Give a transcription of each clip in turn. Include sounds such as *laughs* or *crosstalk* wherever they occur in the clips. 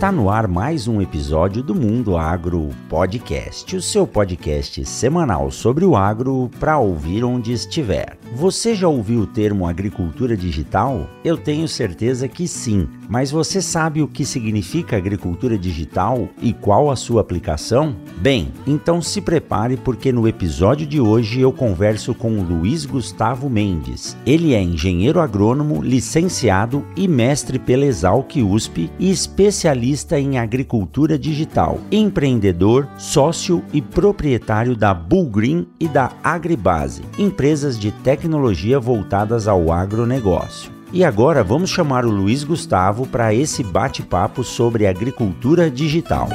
Está no ar mais um episódio do Mundo Agro Podcast, o seu podcast semanal sobre o agro para ouvir onde estiver. Você já ouviu o termo agricultura digital? Eu tenho certeza que sim, mas você sabe o que significa agricultura digital e qual a sua aplicação? Bem, então se prepare porque no episódio de hoje eu converso com Luiz Gustavo Mendes. Ele é engenheiro agrônomo, licenciado e mestre pela Exalc USP e especialista em agricultura digital, empreendedor, sócio e proprietário da Bullgreen e da Agribase, empresas de tecnologia tecnologia voltadas ao agronegócio. E agora vamos chamar o Luiz Gustavo para esse bate-papo sobre agricultura digital.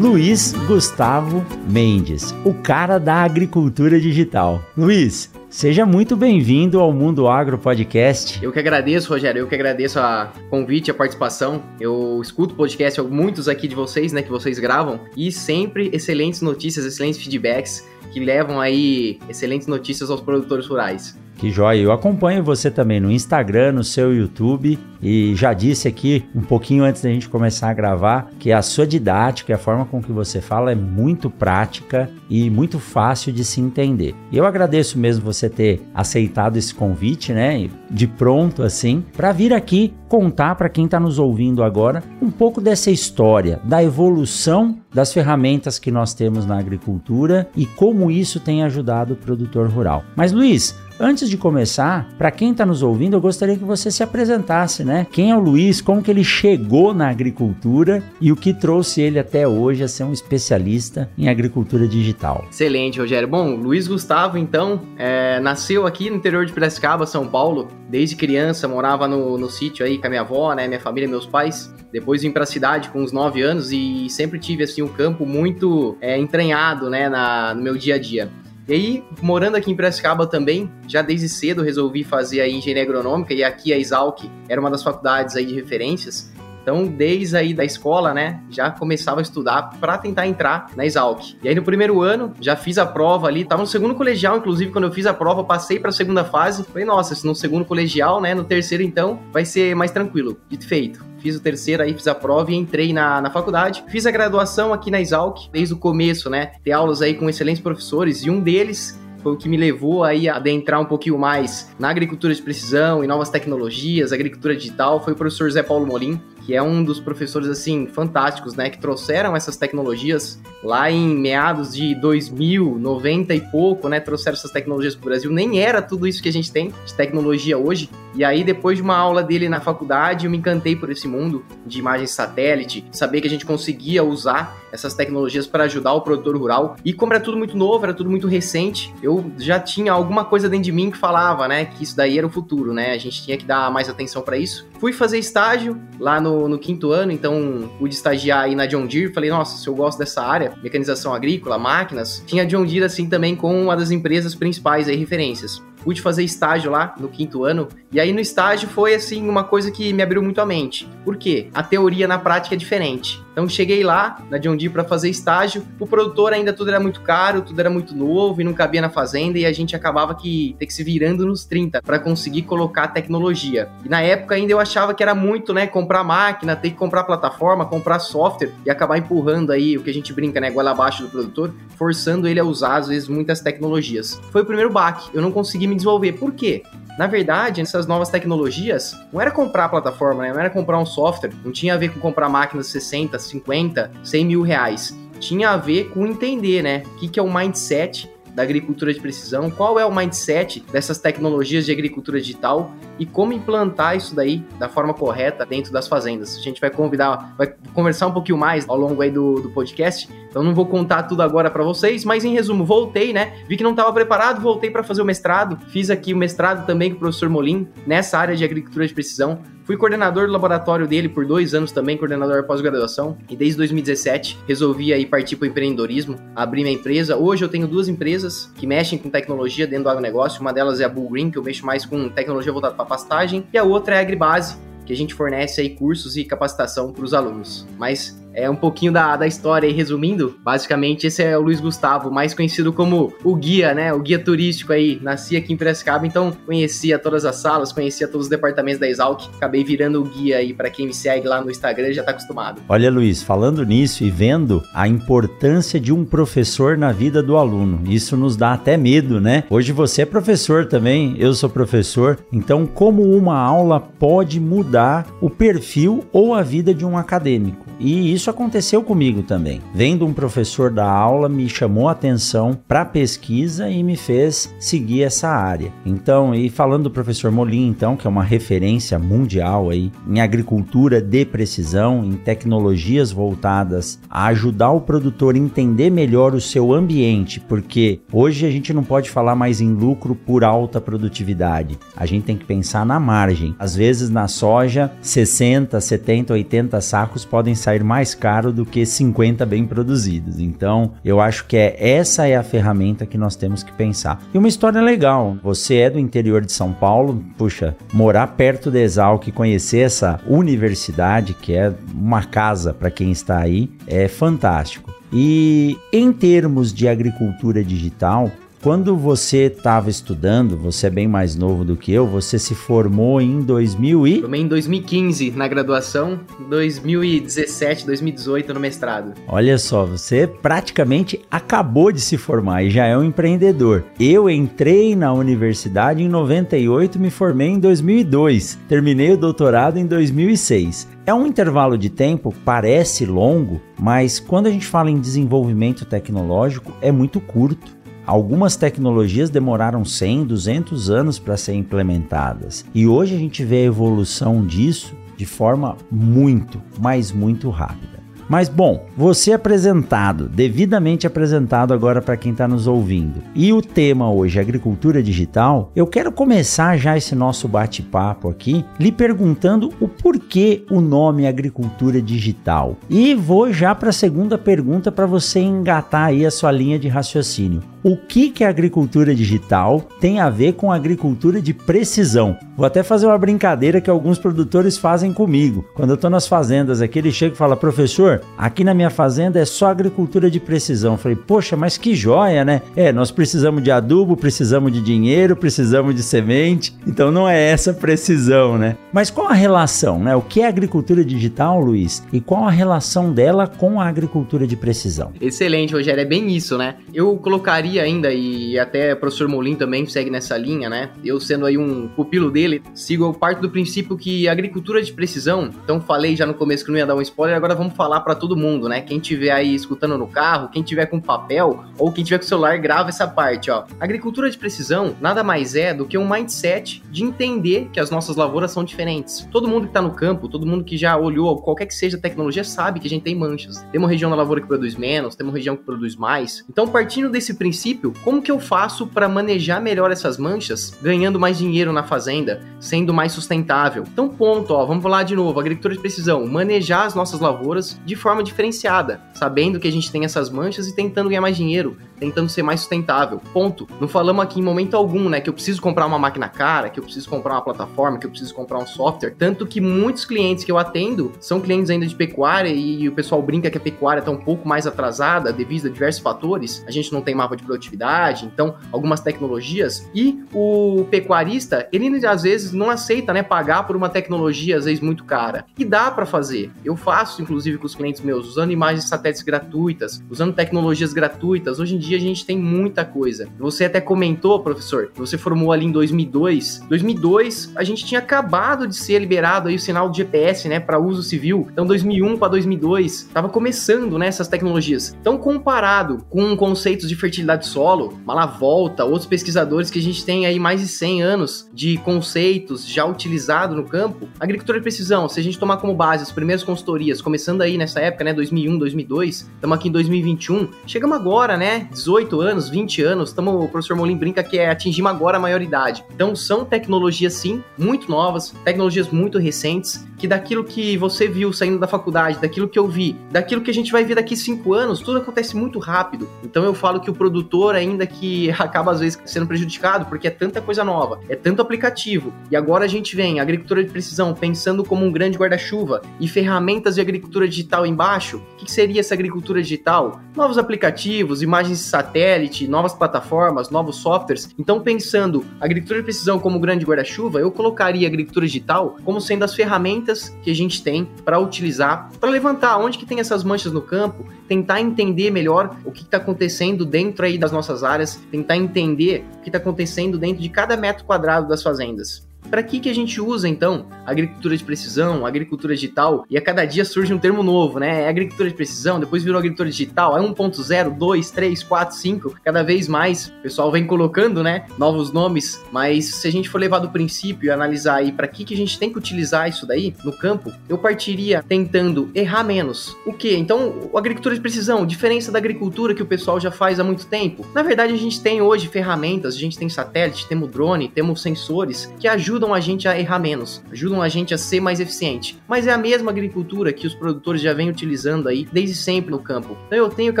Luiz Gustavo Mendes, o cara da agricultura digital. Luiz, Seja muito bem-vindo ao Mundo Agro Podcast. Eu que agradeço, Rogério. Eu que agradeço a convite, a participação. Eu escuto podcast, muitos aqui de vocês, né, que vocês gravam, e sempre excelentes notícias, excelentes feedbacks que levam aí excelentes notícias aos produtores rurais. Que joia! Eu acompanho você também no Instagram, no seu YouTube e já disse aqui um pouquinho antes da gente começar a gravar que a sua didática, a forma com que você fala é muito prática e muito fácil de se entender. E eu agradeço mesmo você ter aceitado esse convite, né? De pronto assim, para vir aqui contar para quem está nos ouvindo agora um pouco dessa história, da evolução das ferramentas que nós temos na agricultura e como isso tem ajudado o produtor rural. Mas Luiz, Antes de começar, para quem está nos ouvindo, eu gostaria que você se apresentasse, né? Quem é o Luiz, como que ele chegou na agricultura e o que trouxe ele até hoje a ser um especialista em agricultura digital. Excelente, Rogério. Bom, Luiz Gustavo, então, é, nasceu aqui no interior de Piracicaba, São Paulo. Desde criança, morava no, no sítio aí com a minha avó, né? Minha família, meus pais. Depois vim para a cidade com uns 9 anos e sempre tive, assim, um campo muito é, entranhado, né? Na, no meu dia a dia. E aí, morando aqui em Piracicaba também, já desde cedo resolvi fazer a engenharia agronômica e aqui a Exalc era uma das faculdades aí de referências. Então, desde aí da escola, né, já começava a estudar para tentar entrar na Exalc. E aí no primeiro ano, já fiz a prova ali, tava no segundo colegial, inclusive quando eu fiz a prova, passei para a segunda fase. Falei, nossa, se no segundo colegial, né, no terceiro então, vai ser mais tranquilo. Dito feito fiz o terceiro aí, fiz a prova e entrei na, na faculdade. Fiz a graduação aqui na Exalc, desde o começo, né? Ter aulas aí com excelentes professores e um deles foi o que me levou aí a adentrar um pouquinho mais na agricultura de precisão e novas tecnologias, agricultura digital, foi o professor Zé Paulo Molim, que é um dos professores assim fantásticos, né, que trouxeram essas tecnologias lá em meados de 2000, 90 e pouco, né, trouxeram essas tecnologias para o Brasil. Nem era tudo isso que a gente tem de tecnologia hoje. E aí depois de uma aula dele na faculdade, eu me encantei por esse mundo de imagens satélite, saber que a gente conseguia usar essas tecnologias para ajudar o produtor rural. E como era tudo muito novo, era tudo muito recente, eu já tinha alguma coisa dentro de mim que falava, né, que isso daí era o futuro, né? A gente tinha que dar mais atenção para isso. Fui fazer estágio lá no no, quinto ano, então pude estagiar aí na John Deere. Falei, nossa, se eu gosto dessa área, mecanização agrícola, máquinas, tinha John Deere assim também com uma das empresas principais aí, referências pude fazer estágio lá no quinto ano. E aí no estágio foi assim uma coisa que me abriu muito a mente. Por quê? A teoria na prática é diferente. Então cheguei lá na John Deere para fazer estágio. O produtor ainda tudo era muito caro, tudo era muito novo e não cabia na fazenda e a gente acabava que ter que se virando nos 30 para conseguir colocar tecnologia. E na época ainda eu achava que era muito, né, comprar máquina, ter que comprar plataforma, comprar software e acabar empurrando aí o que a gente brinca, né, goela abaixo do produtor, forçando ele a usar às vezes muitas tecnologias. Foi o primeiro baque. Eu não consegui me desenvolver. Por quê? Na verdade, essas novas tecnologias não era comprar a plataforma, né? não era comprar um software, não tinha a ver com comprar máquinas de 60, 50, 100 mil reais. Tinha a ver com entender, né? O que, que é o mindset da agricultura de precisão, qual é o mindset dessas tecnologias de agricultura digital e como implantar isso daí da forma correta dentro das fazendas. A gente vai convidar, vai conversar um pouquinho mais ao longo aí do, do podcast, então não vou contar tudo agora para vocês, mas em resumo, voltei, né? Vi que não estava preparado, voltei para fazer o mestrado, fiz aqui o mestrado também com o professor Molim nessa área de agricultura de precisão. Fui coordenador do laboratório dele por dois anos também, coordenador pós-graduação. E desde 2017 resolvi aí partir para o empreendedorismo, abrir minha empresa. Hoje eu tenho duas empresas que mexem com tecnologia dentro do agronegócio. Uma delas é a Bull Green, que eu mexo mais com tecnologia voltada para pastagem. E a outra é a Agribase, que a gente fornece aí cursos e capacitação para os alunos. Mas é um pouquinho da, da história aí, resumindo. Basicamente, esse é o Luiz Gustavo, mais conhecido como o guia, né? O guia turístico aí. Nasci aqui em Piracicaba, então conhecia todas as salas, conhecia todos os departamentos da Exalc. Acabei virando o guia aí para quem me segue lá no Instagram já tá acostumado. Olha, Luiz, falando nisso e vendo a importância de um professor na vida do aluno, isso nos dá até medo, né? Hoje você é professor também, eu sou professor, então como uma aula pode mudar o perfil ou a vida de um acadêmico? E isso aconteceu comigo também. Vendo um professor da aula, me chamou a atenção para pesquisa e me fez seguir essa área. Então, e falando do professor Molim, então, que é uma referência mundial aí em agricultura de precisão, em tecnologias voltadas a ajudar o produtor a entender melhor o seu ambiente, porque hoje a gente não pode falar mais em lucro por alta produtividade. A gente tem que pensar na margem. Às vezes na soja, 60, 70, 80 sacos podem sair sair mais caro do que 50 bem produzidos. Então, eu acho que é essa é a ferramenta que nós temos que pensar. E uma história legal. Você é do interior de São Paulo, puxa, morar perto de Exalc conhecer essa universidade que é uma casa para quem está aí é fantástico. E em termos de agricultura digital, quando você estava estudando, você é bem mais novo do que eu, você se formou em 2000 e... Formei em 2015 na graduação, 2017, 2018 no mestrado. Olha só, você praticamente acabou de se formar e já é um empreendedor. Eu entrei na universidade em 98 e me formei em 2002. Terminei o doutorado em 2006. É um intervalo de tempo, parece longo, mas quando a gente fala em desenvolvimento tecnológico, é muito curto. Algumas tecnologias demoraram 100, 200 anos para serem implementadas e hoje a gente vê a evolução disso de forma muito, mas muito rápida. Mas bom, você apresentado, devidamente apresentado agora para quem está nos ouvindo. E o tema hoje, agricultura digital, eu quero começar já esse nosso bate-papo aqui lhe perguntando o porquê o nome agricultura digital. E vou já para a segunda pergunta para você engatar aí a sua linha de raciocínio. O que que a agricultura digital tem a ver com a agricultura de precisão? Vou até fazer uma brincadeira que alguns produtores fazem comigo. Quando eu estou nas fazendas aqui, ele chega e fala: "Professor, aqui na minha fazenda é só agricultura de precisão. Eu falei, poxa, mas que joia, né? É, nós precisamos de adubo, precisamos de dinheiro, precisamos de semente. Então não é essa precisão, né? Mas qual a relação, né? O que é agricultura digital, Luiz? E qual a relação dela com a agricultura de precisão? Excelente, Rogério. É bem isso, né? Eu colocaria ainda, e até o professor Molim também segue nessa linha, né? Eu sendo aí um pupilo dele, sigo parte do princípio que agricultura de precisão, então falei já no começo que não ia dar um spoiler, agora vamos falar para todo mundo, né? Quem tiver aí escutando no carro, quem tiver com papel ou quem tiver com celular, grava essa parte, ó. Agricultura de precisão nada mais é do que um mindset de entender que as nossas lavouras são diferentes. Todo mundo que tá no campo, todo mundo que já olhou qualquer que seja a tecnologia sabe que a gente tem manchas. Tem uma região da lavoura que produz menos, tem uma região que produz mais. Então, partindo desse princípio, como que eu faço para manejar melhor essas manchas, ganhando mais dinheiro na fazenda, sendo mais sustentável? Então, ponto, ó, vamos falar de novo, agricultura de precisão, manejar as nossas lavouras de forma diferenciada, sabendo que a gente tem essas manchas e tentando ganhar mais dinheiro, tentando ser mais sustentável. Ponto. Não falamos aqui em momento algum, né, que eu preciso comprar uma máquina cara, que eu preciso comprar uma plataforma, que eu preciso comprar um software. Tanto que muitos clientes que eu atendo são clientes ainda de pecuária e o pessoal brinca que a pecuária está um pouco mais atrasada devido a diversos fatores. A gente não tem mapa de produtividade, então algumas tecnologias. E o pecuarista, ele às vezes não aceita, né, pagar por uma tecnologia às vezes muito cara. E dá para fazer. Eu faço, inclusive, com os clientes meus, usando imagens satélites gratuitas, usando tecnologias gratuitas. Hoje em dia a gente tem muita coisa. Você até comentou, professor, você formou ali em 2002. 2002, a gente tinha acabado de ser liberado aí o sinal de GPS, né, para uso civil. Então 2001 para 2002, estava começando, né, essas tecnologias. Então comparado com conceitos de fertilidade fertilidade solo, Malavolta, outros pesquisadores que a gente tem aí mais de 100 anos de conceitos já utilizados no campo. Agricultura de precisão, se a gente tomar como base as primeiras consultorias, começando aí nessa época, né, 2001, 2002, estamos aqui em 2021, chegamos agora, né, 18 anos, 20 anos, estamos, o professor Molim brinca que é atingimos agora a maioridade. Então são tecnologias sim, muito novas, tecnologias muito recentes, que daquilo que você viu saindo da faculdade, daquilo que eu vi, daquilo que a gente vai ver daqui cinco anos, tudo acontece muito rápido. Então eu falo que o produtor ainda que *laughs* acaba às vezes sendo prejudicado porque é tanta coisa nova, é tanto aplicativo. E agora a gente vem, agricultura de precisão, pensando como um grande guarda-chuva e ferramentas de agricultura digital embaixo. O que seria essa agricultura digital? Novos aplicativos, imagens de satélite, novas plataformas, novos softwares. Então pensando agricultura de precisão como grande guarda-chuva, eu colocaria agricultura digital como sendo as ferramentas que a gente tem para utilizar para levantar onde que tem essas manchas no campo, tentar entender melhor o que está acontecendo dentro aí das nossas áreas, tentar entender o que está acontecendo dentro de cada metro quadrado das fazendas. Para que, que a gente usa então agricultura de precisão, agricultura digital? E a cada dia surge um termo novo, né? É agricultura de precisão, depois virou agricultura digital, é 1.0, 2, 3, 4, 5, cada vez mais o pessoal vem colocando, né, novos nomes, mas se a gente for levar do princípio e analisar aí para que, que a gente tem que utilizar isso daí no campo, eu partiria tentando errar menos. O que? Então, agricultura de precisão, diferença da agricultura que o pessoal já faz há muito tempo. Na verdade, a gente tem hoje ferramentas, a gente tem satélite, temos drone, temos sensores que ajudam ajudam a gente a errar menos, ajudam a gente a ser mais eficiente. Mas é a mesma agricultura que os produtores já vêm utilizando aí desde sempre no campo. Então eu tenho que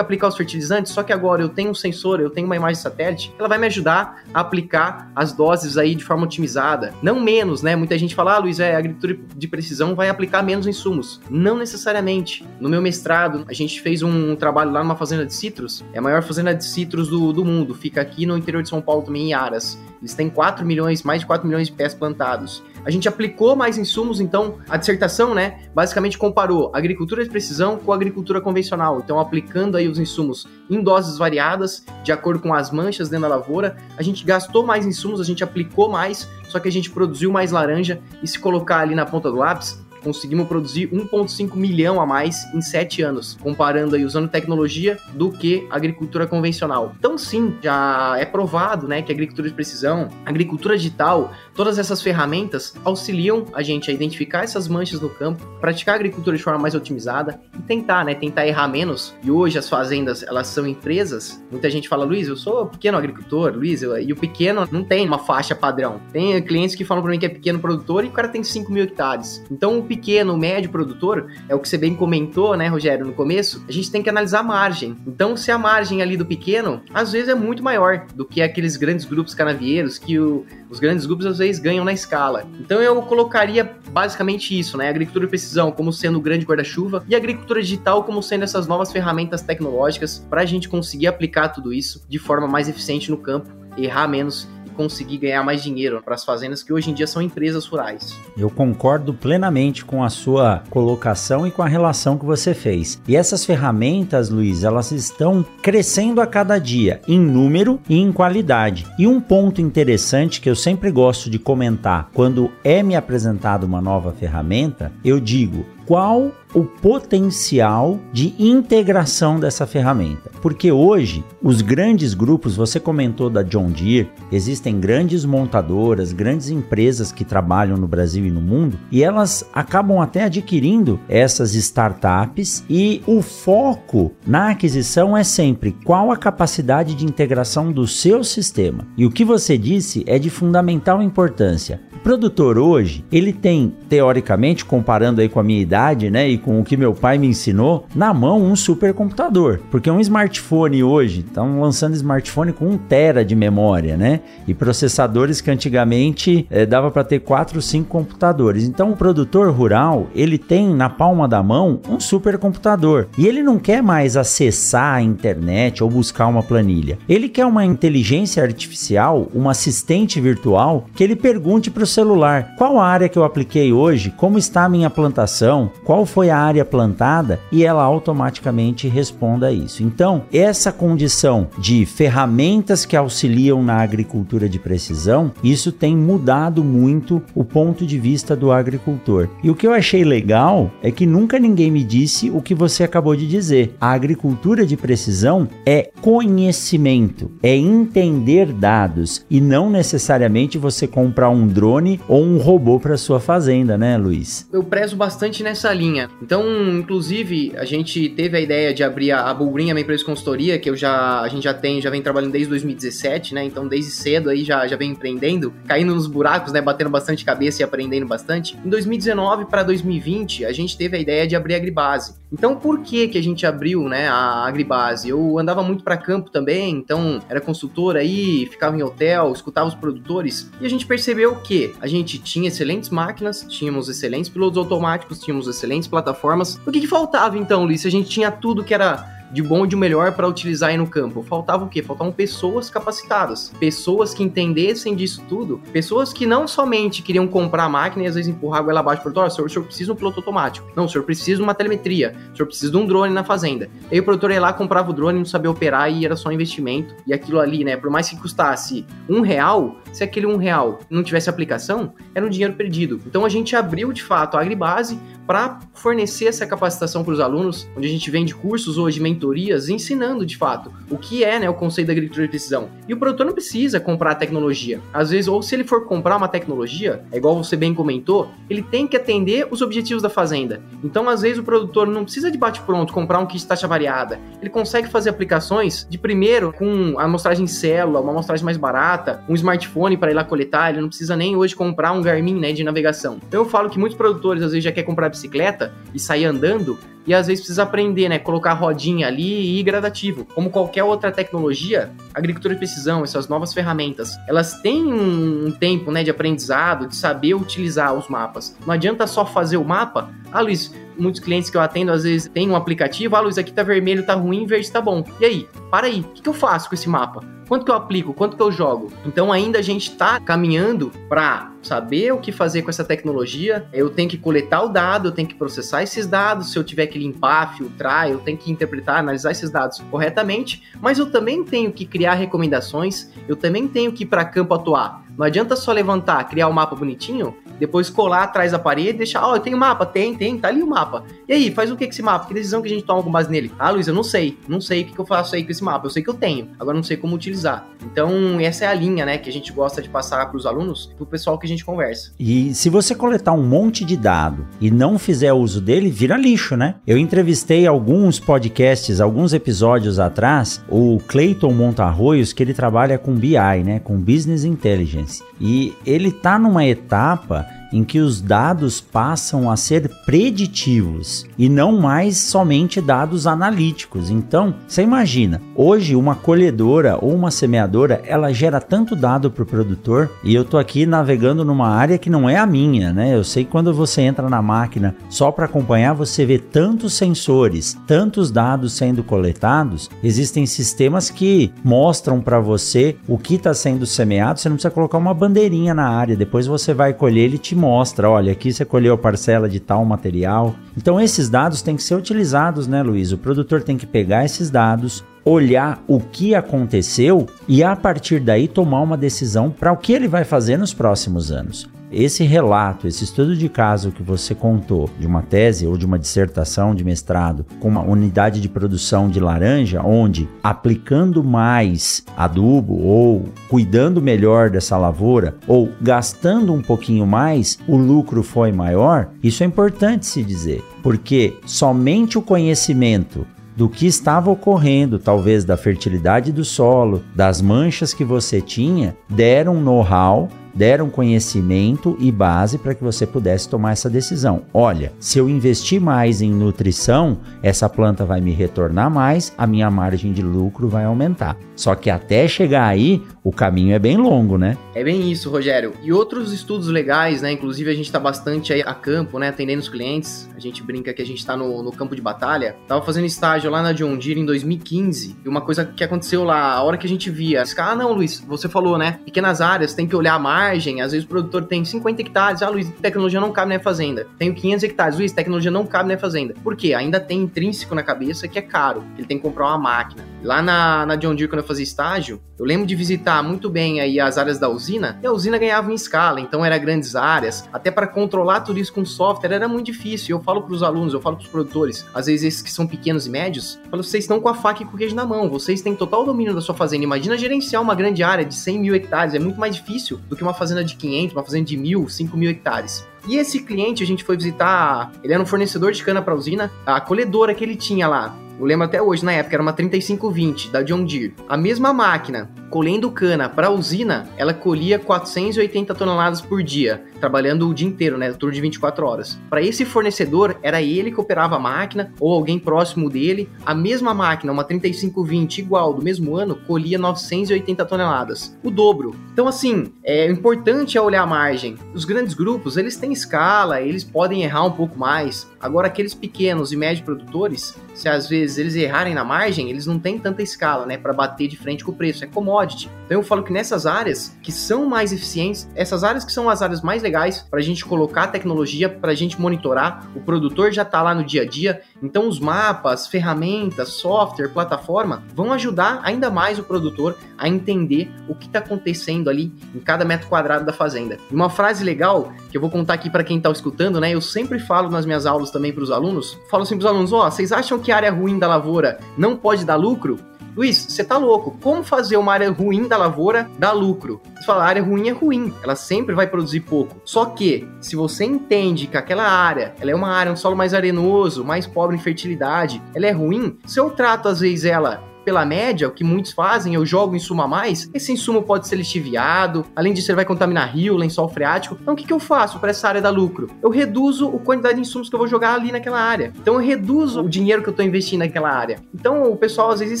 aplicar os fertilizantes, só que agora eu tenho um sensor, eu tenho uma imagem satélite, ela vai me ajudar a aplicar as doses aí de forma otimizada. Não menos, né? Muita gente fala, ah, Luiz, é agricultura de precisão vai aplicar menos insumos. Não necessariamente. No meu mestrado, a gente fez um trabalho lá numa fazenda de citros, é a maior fazenda de citros do, do mundo, fica aqui no interior de São Paulo também, em Aras. Eles têm 4 milhões, mais de 4 milhões de pés plantados. A gente aplicou mais insumos, então a dissertação, né, basicamente comparou agricultura de precisão com agricultura convencional. Então, aplicando aí os insumos em doses variadas, de acordo com as manchas dentro da lavoura, a gente gastou mais insumos, a gente aplicou mais, só que a gente produziu mais laranja e se colocar ali na ponta do lápis, conseguimos produzir 1,5 milhão a mais em 7 anos, comparando aí usando tecnologia do que agricultura convencional. Então sim, já é provado, né, que a agricultura de precisão, agricultura digital, todas essas ferramentas auxiliam a gente a identificar essas manchas no campo, praticar a agricultura de forma mais otimizada e tentar, né, tentar errar menos. E hoje as fazendas, elas são empresas. Muita gente fala, Luiz, eu sou pequeno agricultor, Luiz, eu... e o pequeno não tem uma faixa padrão. Tem clientes que falam para mim que é pequeno produtor e o cara tem 5 mil hectares. Então pequeno, médio produtor, é o que você bem comentou, né, Rogério, no começo, a gente tem que analisar a margem. Então, se a margem ali do pequeno, às vezes é muito maior do que aqueles grandes grupos canavieiros que o, os grandes grupos às vezes ganham na escala. Então, eu colocaria basicamente isso, né, agricultura de precisão como sendo o grande guarda-chuva e agricultura digital como sendo essas novas ferramentas tecnológicas para a gente conseguir aplicar tudo isso de forma mais eficiente no campo, errar menos conseguir ganhar mais dinheiro para as fazendas que hoje em dia são empresas rurais. Eu concordo plenamente com a sua colocação e com a relação que você fez. E essas ferramentas, Luiz, elas estão crescendo a cada dia em número e em qualidade. E um ponto interessante que eu sempre gosto de comentar quando é me apresentado uma nova ferramenta, eu digo: qual o potencial de integração dessa ferramenta. Porque hoje, os grandes grupos, você comentou da John Deere, existem grandes montadoras, grandes empresas que trabalham no Brasil e no mundo, e elas acabam até adquirindo essas startups e o foco na aquisição é sempre qual a capacidade de integração do seu sistema. E o que você disse é de fundamental importância produtor hoje, ele tem, teoricamente, comparando aí com a minha idade, né, e com o que meu pai me ensinou, na mão um supercomputador. Porque um smartphone hoje, estão lançando smartphone com 1 tera de memória, né? E processadores que antigamente eh, dava para ter 4, 5 computadores. Então o produtor rural, ele tem na palma da mão um supercomputador. E ele não quer mais acessar a internet ou buscar uma planilha. Ele quer uma inteligência artificial, um assistente virtual que ele pergunte para o celular: qual área que eu apliquei hoje? Como está a minha plantação? Qual foi é a área plantada e ela automaticamente responda a isso. Então, essa condição de ferramentas que auxiliam na agricultura de precisão, isso tem mudado muito o ponto de vista do agricultor. E o que eu achei legal é que nunca ninguém me disse o que você acabou de dizer. A agricultura de precisão é conhecimento, é entender dados e não necessariamente você comprar um drone ou um robô para sua fazenda, né, Luiz? Eu prezo bastante nessa linha. Então, inclusive, a gente teve a ideia de abrir a, a Bulgrinha, minha empresa de consultoria, que eu já a gente já tem, já vem trabalhando desde 2017, né? Então, desde cedo aí já já vem empreendendo, caindo nos buracos, né, batendo bastante cabeça e aprendendo bastante. Em 2019 para 2020, a gente teve a ideia de abrir a Agribase. Então, por que que a gente abriu, né, a Agribase? Eu andava muito para campo também, então era consultor aí, ficava em hotel, escutava os produtores e a gente percebeu que a gente tinha excelentes máquinas, tínhamos excelentes pilotos automáticos, tínhamos excelentes plataformas. O que, que faltava então, Luiz? A gente tinha tudo que era de bom e de melhor para utilizar aí no campo. Faltava o quê? Faltavam pessoas capacitadas, pessoas que entendessem disso tudo, pessoas que não somente queriam comprar a máquina e às vezes empurrar a goela abaixo para o produtor, o senhor, precisa de um piloto automático. Não, o senhor precisa de uma telemetria, o senhor precisa de um drone na fazenda. Aí o produtor ia lá, comprava o drone, não sabia operar e era só investimento. E aquilo ali, né, por mais que custasse um real, se aquele um real não tivesse aplicação, era um dinheiro perdido. Então a gente abriu de fato a Agribase para fornecer essa capacitação para os alunos, onde a gente vende cursos hoje, mentorias, ensinando de fato o que é né, o conceito da agricultura de precisão. E o produtor não precisa comprar tecnologia. Às vezes, ou se ele for comprar uma tecnologia, é igual você bem comentou, ele tem que atender os objetivos da fazenda. Então, às vezes, o produtor não precisa de bate-pronto comprar um kit taxa variada. Ele consegue fazer aplicações de primeiro com a amostragem célula, uma amostragem mais barata, um smartphone para ir lá coletar. Ele não precisa nem hoje comprar um Garmin né, de navegação. Então, eu falo que muitos produtores às vezes já quer comprar bicicleta e sair andando, e às vezes precisa aprender, né? Colocar rodinha ali e ir gradativo. Como qualquer outra tecnologia, agricultura de precisão, essas novas ferramentas, elas têm um tempo, né, de aprendizado, de saber utilizar os mapas. Não adianta só fazer o mapa. Ah, Luiz, muitos clientes que eu atendo às vezes tem um aplicativo, ah, Luiz, aqui tá vermelho, tá ruim, verde tá bom. E aí? Para aí, o que, que eu faço com esse mapa? Quanto que eu aplico? Quanto que eu jogo? Então ainda a gente está caminhando para saber o que fazer com essa tecnologia. Eu tenho que coletar o dado, eu tenho que processar esses dados. Se eu tiver que limpar, filtrar, eu tenho que interpretar, analisar esses dados corretamente. Mas eu também tenho que criar recomendações. Eu também tenho que ir para campo atuar. Não adianta só levantar, criar o um mapa bonitinho, depois colar atrás da parede e deixar, ó, oh, eu tenho mapa, tem, tem, tá ali o mapa. E aí, faz o que com esse mapa? Que decisão que a gente toma com base nele? Ah, Luiz, eu não sei, não sei o que, eu faço aí com esse mapa, eu sei que eu tenho, agora não sei como utilizar. Então, essa é a linha, né, que a gente gosta de passar para os alunos, pro pessoal que a gente conversa. E se você coletar um monte de dado e não fizer uso dele, vira lixo, né? Eu entrevistei alguns podcasts, alguns episódios atrás, o Clayton Montarroios, que ele trabalha com BI, né, com Business Intelligence. E ele tá numa etapa em que os dados passam a ser preditivos e não mais somente dados analíticos. Então, você imagina, hoje uma colhedora ou uma semeadora, ela gera tanto dado para o produtor e eu tô aqui navegando numa área que não é a minha, né? Eu sei que quando você entra na máquina só para acompanhar, você vê tantos sensores, tantos dados sendo coletados, existem sistemas que mostram para você o que está sendo semeado, você não precisa colocar uma bandeirinha na área, depois você vai colher, ele te mostra, olha, aqui você colheu a parcela de tal material. Então esses dados têm que ser utilizados, né, Luiz? O produtor tem que pegar esses dados, olhar o que aconteceu e a partir daí tomar uma decisão para o que ele vai fazer nos próximos anos. Esse relato, esse estudo de caso que você contou, de uma tese ou de uma dissertação de mestrado com uma unidade de produção de laranja, onde aplicando mais adubo ou cuidando melhor dessa lavoura ou gastando um pouquinho mais, o lucro foi maior, isso é importante se dizer, porque somente o conhecimento do que estava ocorrendo, talvez da fertilidade do solo, das manchas que você tinha, deram know-how deram conhecimento e base para que você pudesse tomar essa decisão. Olha, se eu investir mais em nutrição, essa planta vai me retornar mais, a minha margem de lucro vai aumentar. Só que até chegar aí, o caminho é bem longo, né? É bem isso, Rogério. E outros estudos legais, né? Inclusive a gente está bastante aí a campo, né? Atendendo os clientes. A gente brinca que a gente está no, no, campo de batalha. Tava fazendo estágio lá na John Deere em 2015. E uma coisa que aconteceu lá, a hora que a gente via, ah, não, Luiz, você falou, né? Pequenas áreas, tem que olhar mais margem, às vezes o produtor tem 50 hectares, ah, Luiz, tecnologia não cabe na fazenda. Tenho 500 hectares, Luiz, tecnologia não cabe na fazenda. Por quê? Ainda tem intrínseco na cabeça que é caro, ele tem que comprar uma máquina. Lá na, na John Deere, quando eu fazia estágio, eu lembro de visitar muito bem aí as áreas da usina, e a usina ganhava em escala, então era grandes áreas, até para controlar tudo isso com software era muito difícil. Eu falo para os alunos, eu falo para os produtores, às vezes esses que são pequenos e médios, eu falo, vocês estão com a faca e com o queijo na mão, vocês têm total domínio da sua fazenda. Imagina gerenciar uma grande área de 100 mil hectares, é muito mais difícil do que uma fazenda de 500, uma fazenda de mil, 5 mil hectares. E esse cliente, a gente foi visitar, ele era um fornecedor de cana para usina, a colhedora que ele tinha lá. Eu lembro até hoje, na época, era uma 3520 da John Deere. A mesma máquina, colhendo cana para a usina, ela colhia 480 toneladas por dia, trabalhando o dia inteiro, né, turno de 24 horas. Para esse fornecedor, era ele que operava a máquina ou alguém próximo dele. A mesma máquina, uma 3520 igual do mesmo ano, colhia 980 toneladas, o dobro. Então, assim, é importante é olhar a margem. Os grandes grupos, eles têm escala, eles podem errar um pouco mais. Agora, aqueles pequenos e médios produtores, se às vezes eles errarem na margem, eles não têm tanta escala, né, para bater de frente com o preço. É commodity. Então, eu falo que nessas áreas que são mais eficientes, essas áreas que são as áreas mais legais para a gente colocar tecnologia, para a gente monitorar, o produtor já está lá no dia a dia. Então, os mapas, ferramentas, software, plataforma vão ajudar ainda mais o produtor a entender o que está acontecendo ali em cada metro quadrado da fazenda. E uma frase legal que eu vou contar aqui para quem está escutando, né? Eu sempre falo nas minhas aulas também para os alunos, falo assim para os alunos: ó, oh, vocês acham que área ruim da lavoura não pode dar lucro? Luiz, você tá louco. Como fazer uma área ruim da lavoura dar lucro? Você fala, a área ruim é ruim, ela sempre vai produzir pouco. Só que, se você entende que aquela área, ela é uma área, um solo mais arenoso, mais pobre em fertilidade, ela é ruim, se eu trato às vezes ela pela média, o que muitos fazem, eu jogo insumo a mais, esse insumo pode ser lixiviado, além disso ele vai contaminar rio, lençol freático. Então o que, que eu faço para essa área dar lucro? Eu reduzo a quantidade de insumos que eu vou jogar ali naquela área. Então eu reduzo o dinheiro que eu estou investindo naquela área. Então o pessoal às vezes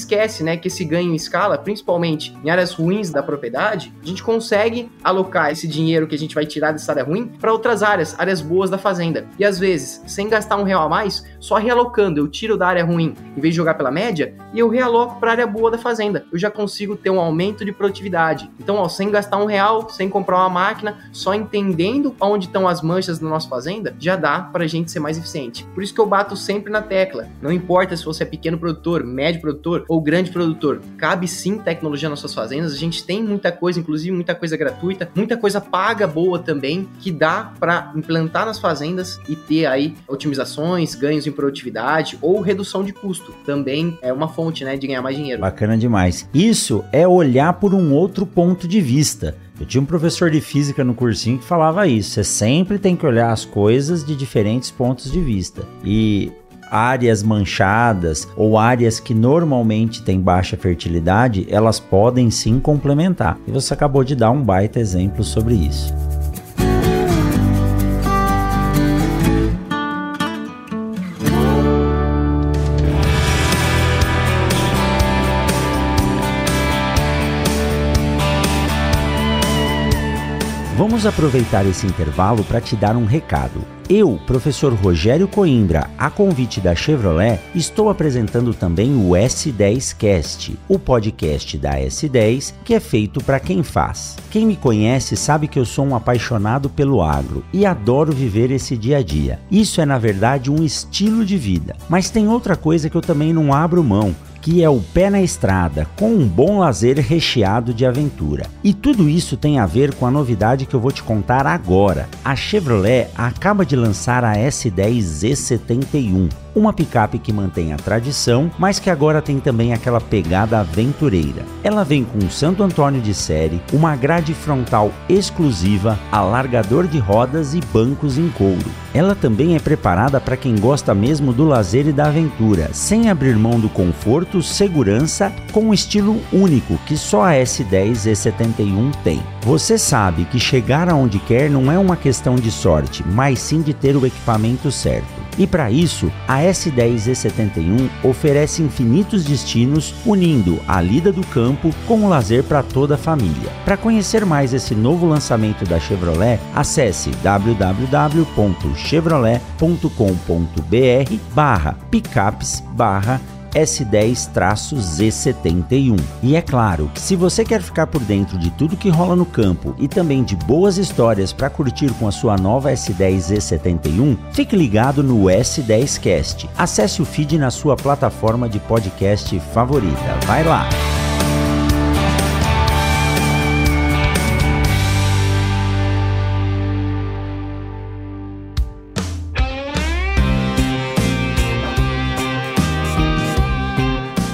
esquece, né, que esse ganho em escala, principalmente em áreas ruins da propriedade, a gente consegue alocar esse dinheiro que a gente vai tirar dessa área ruim para outras áreas, áreas boas da fazenda. E às vezes, sem gastar um real a mais, só realocando, eu tiro da área ruim em vez de jogar pela média e eu realoco coloco para a área boa da fazenda. Eu já consigo ter um aumento de produtividade. Então, ó, sem gastar um real, sem comprar uma máquina, só entendendo onde estão as manchas da nossa fazenda, já dá para a gente ser mais eficiente. Por isso que eu bato sempre na tecla. Não importa se você é pequeno produtor, médio produtor ou grande produtor, cabe sim tecnologia nas suas fazendas. A gente tem muita coisa, inclusive muita coisa gratuita, muita coisa paga boa também, que dá para implantar nas fazendas e ter aí otimizações, ganhos em produtividade ou redução de custo. Também é uma fonte, né, de ganhar ganhar mais dinheiro. Bacana demais. Isso é olhar por um outro ponto de vista. Eu tinha um professor de física no cursinho que falava isso. Você sempre tem que olhar as coisas de diferentes pontos de vista. E áreas manchadas ou áreas que normalmente têm baixa fertilidade, elas podem sim complementar. E você acabou de dar um baita exemplo sobre isso. Vamos aproveitar esse intervalo para te dar um recado. Eu, professor Rogério Coimbra, a convite da Chevrolet, estou apresentando também o S10 Cast, o podcast da S10 que é feito para quem faz. Quem me conhece sabe que eu sou um apaixonado pelo agro e adoro viver esse dia a dia. Isso é, na verdade, um estilo de vida. Mas tem outra coisa que eu também não abro mão que é o pé na estrada, com um bom lazer recheado de aventura. E tudo isso tem a ver com a novidade que eu vou te contar agora. A Chevrolet acaba de lançar a S10 Z71 uma picape que mantém a tradição, mas que agora tem também aquela pegada aventureira. Ela vem com um Santo Antônio de série, uma grade frontal exclusiva, alargador de rodas e bancos em couro. Ela também é preparada para quem gosta mesmo do lazer e da aventura, sem abrir mão do conforto, segurança, com um estilo único que só a S10 e 71 tem. Você sabe que chegar aonde quer não é uma questão de sorte, mas sim de ter o equipamento certo. E para isso, a S10 E71 oferece infinitos destinos, unindo a lida do campo com o lazer para toda a família. Para conhecer mais esse novo lançamento da Chevrolet, acesse www.chevrolet.com.br barra picapes barra S10-Z71. E é claro que se você quer ficar por dentro de tudo que rola no campo e também de boas histórias para curtir com a sua nova S10Z71, fique ligado no S10Cast. Acesse o feed na sua plataforma de podcast favorita. Vai lá!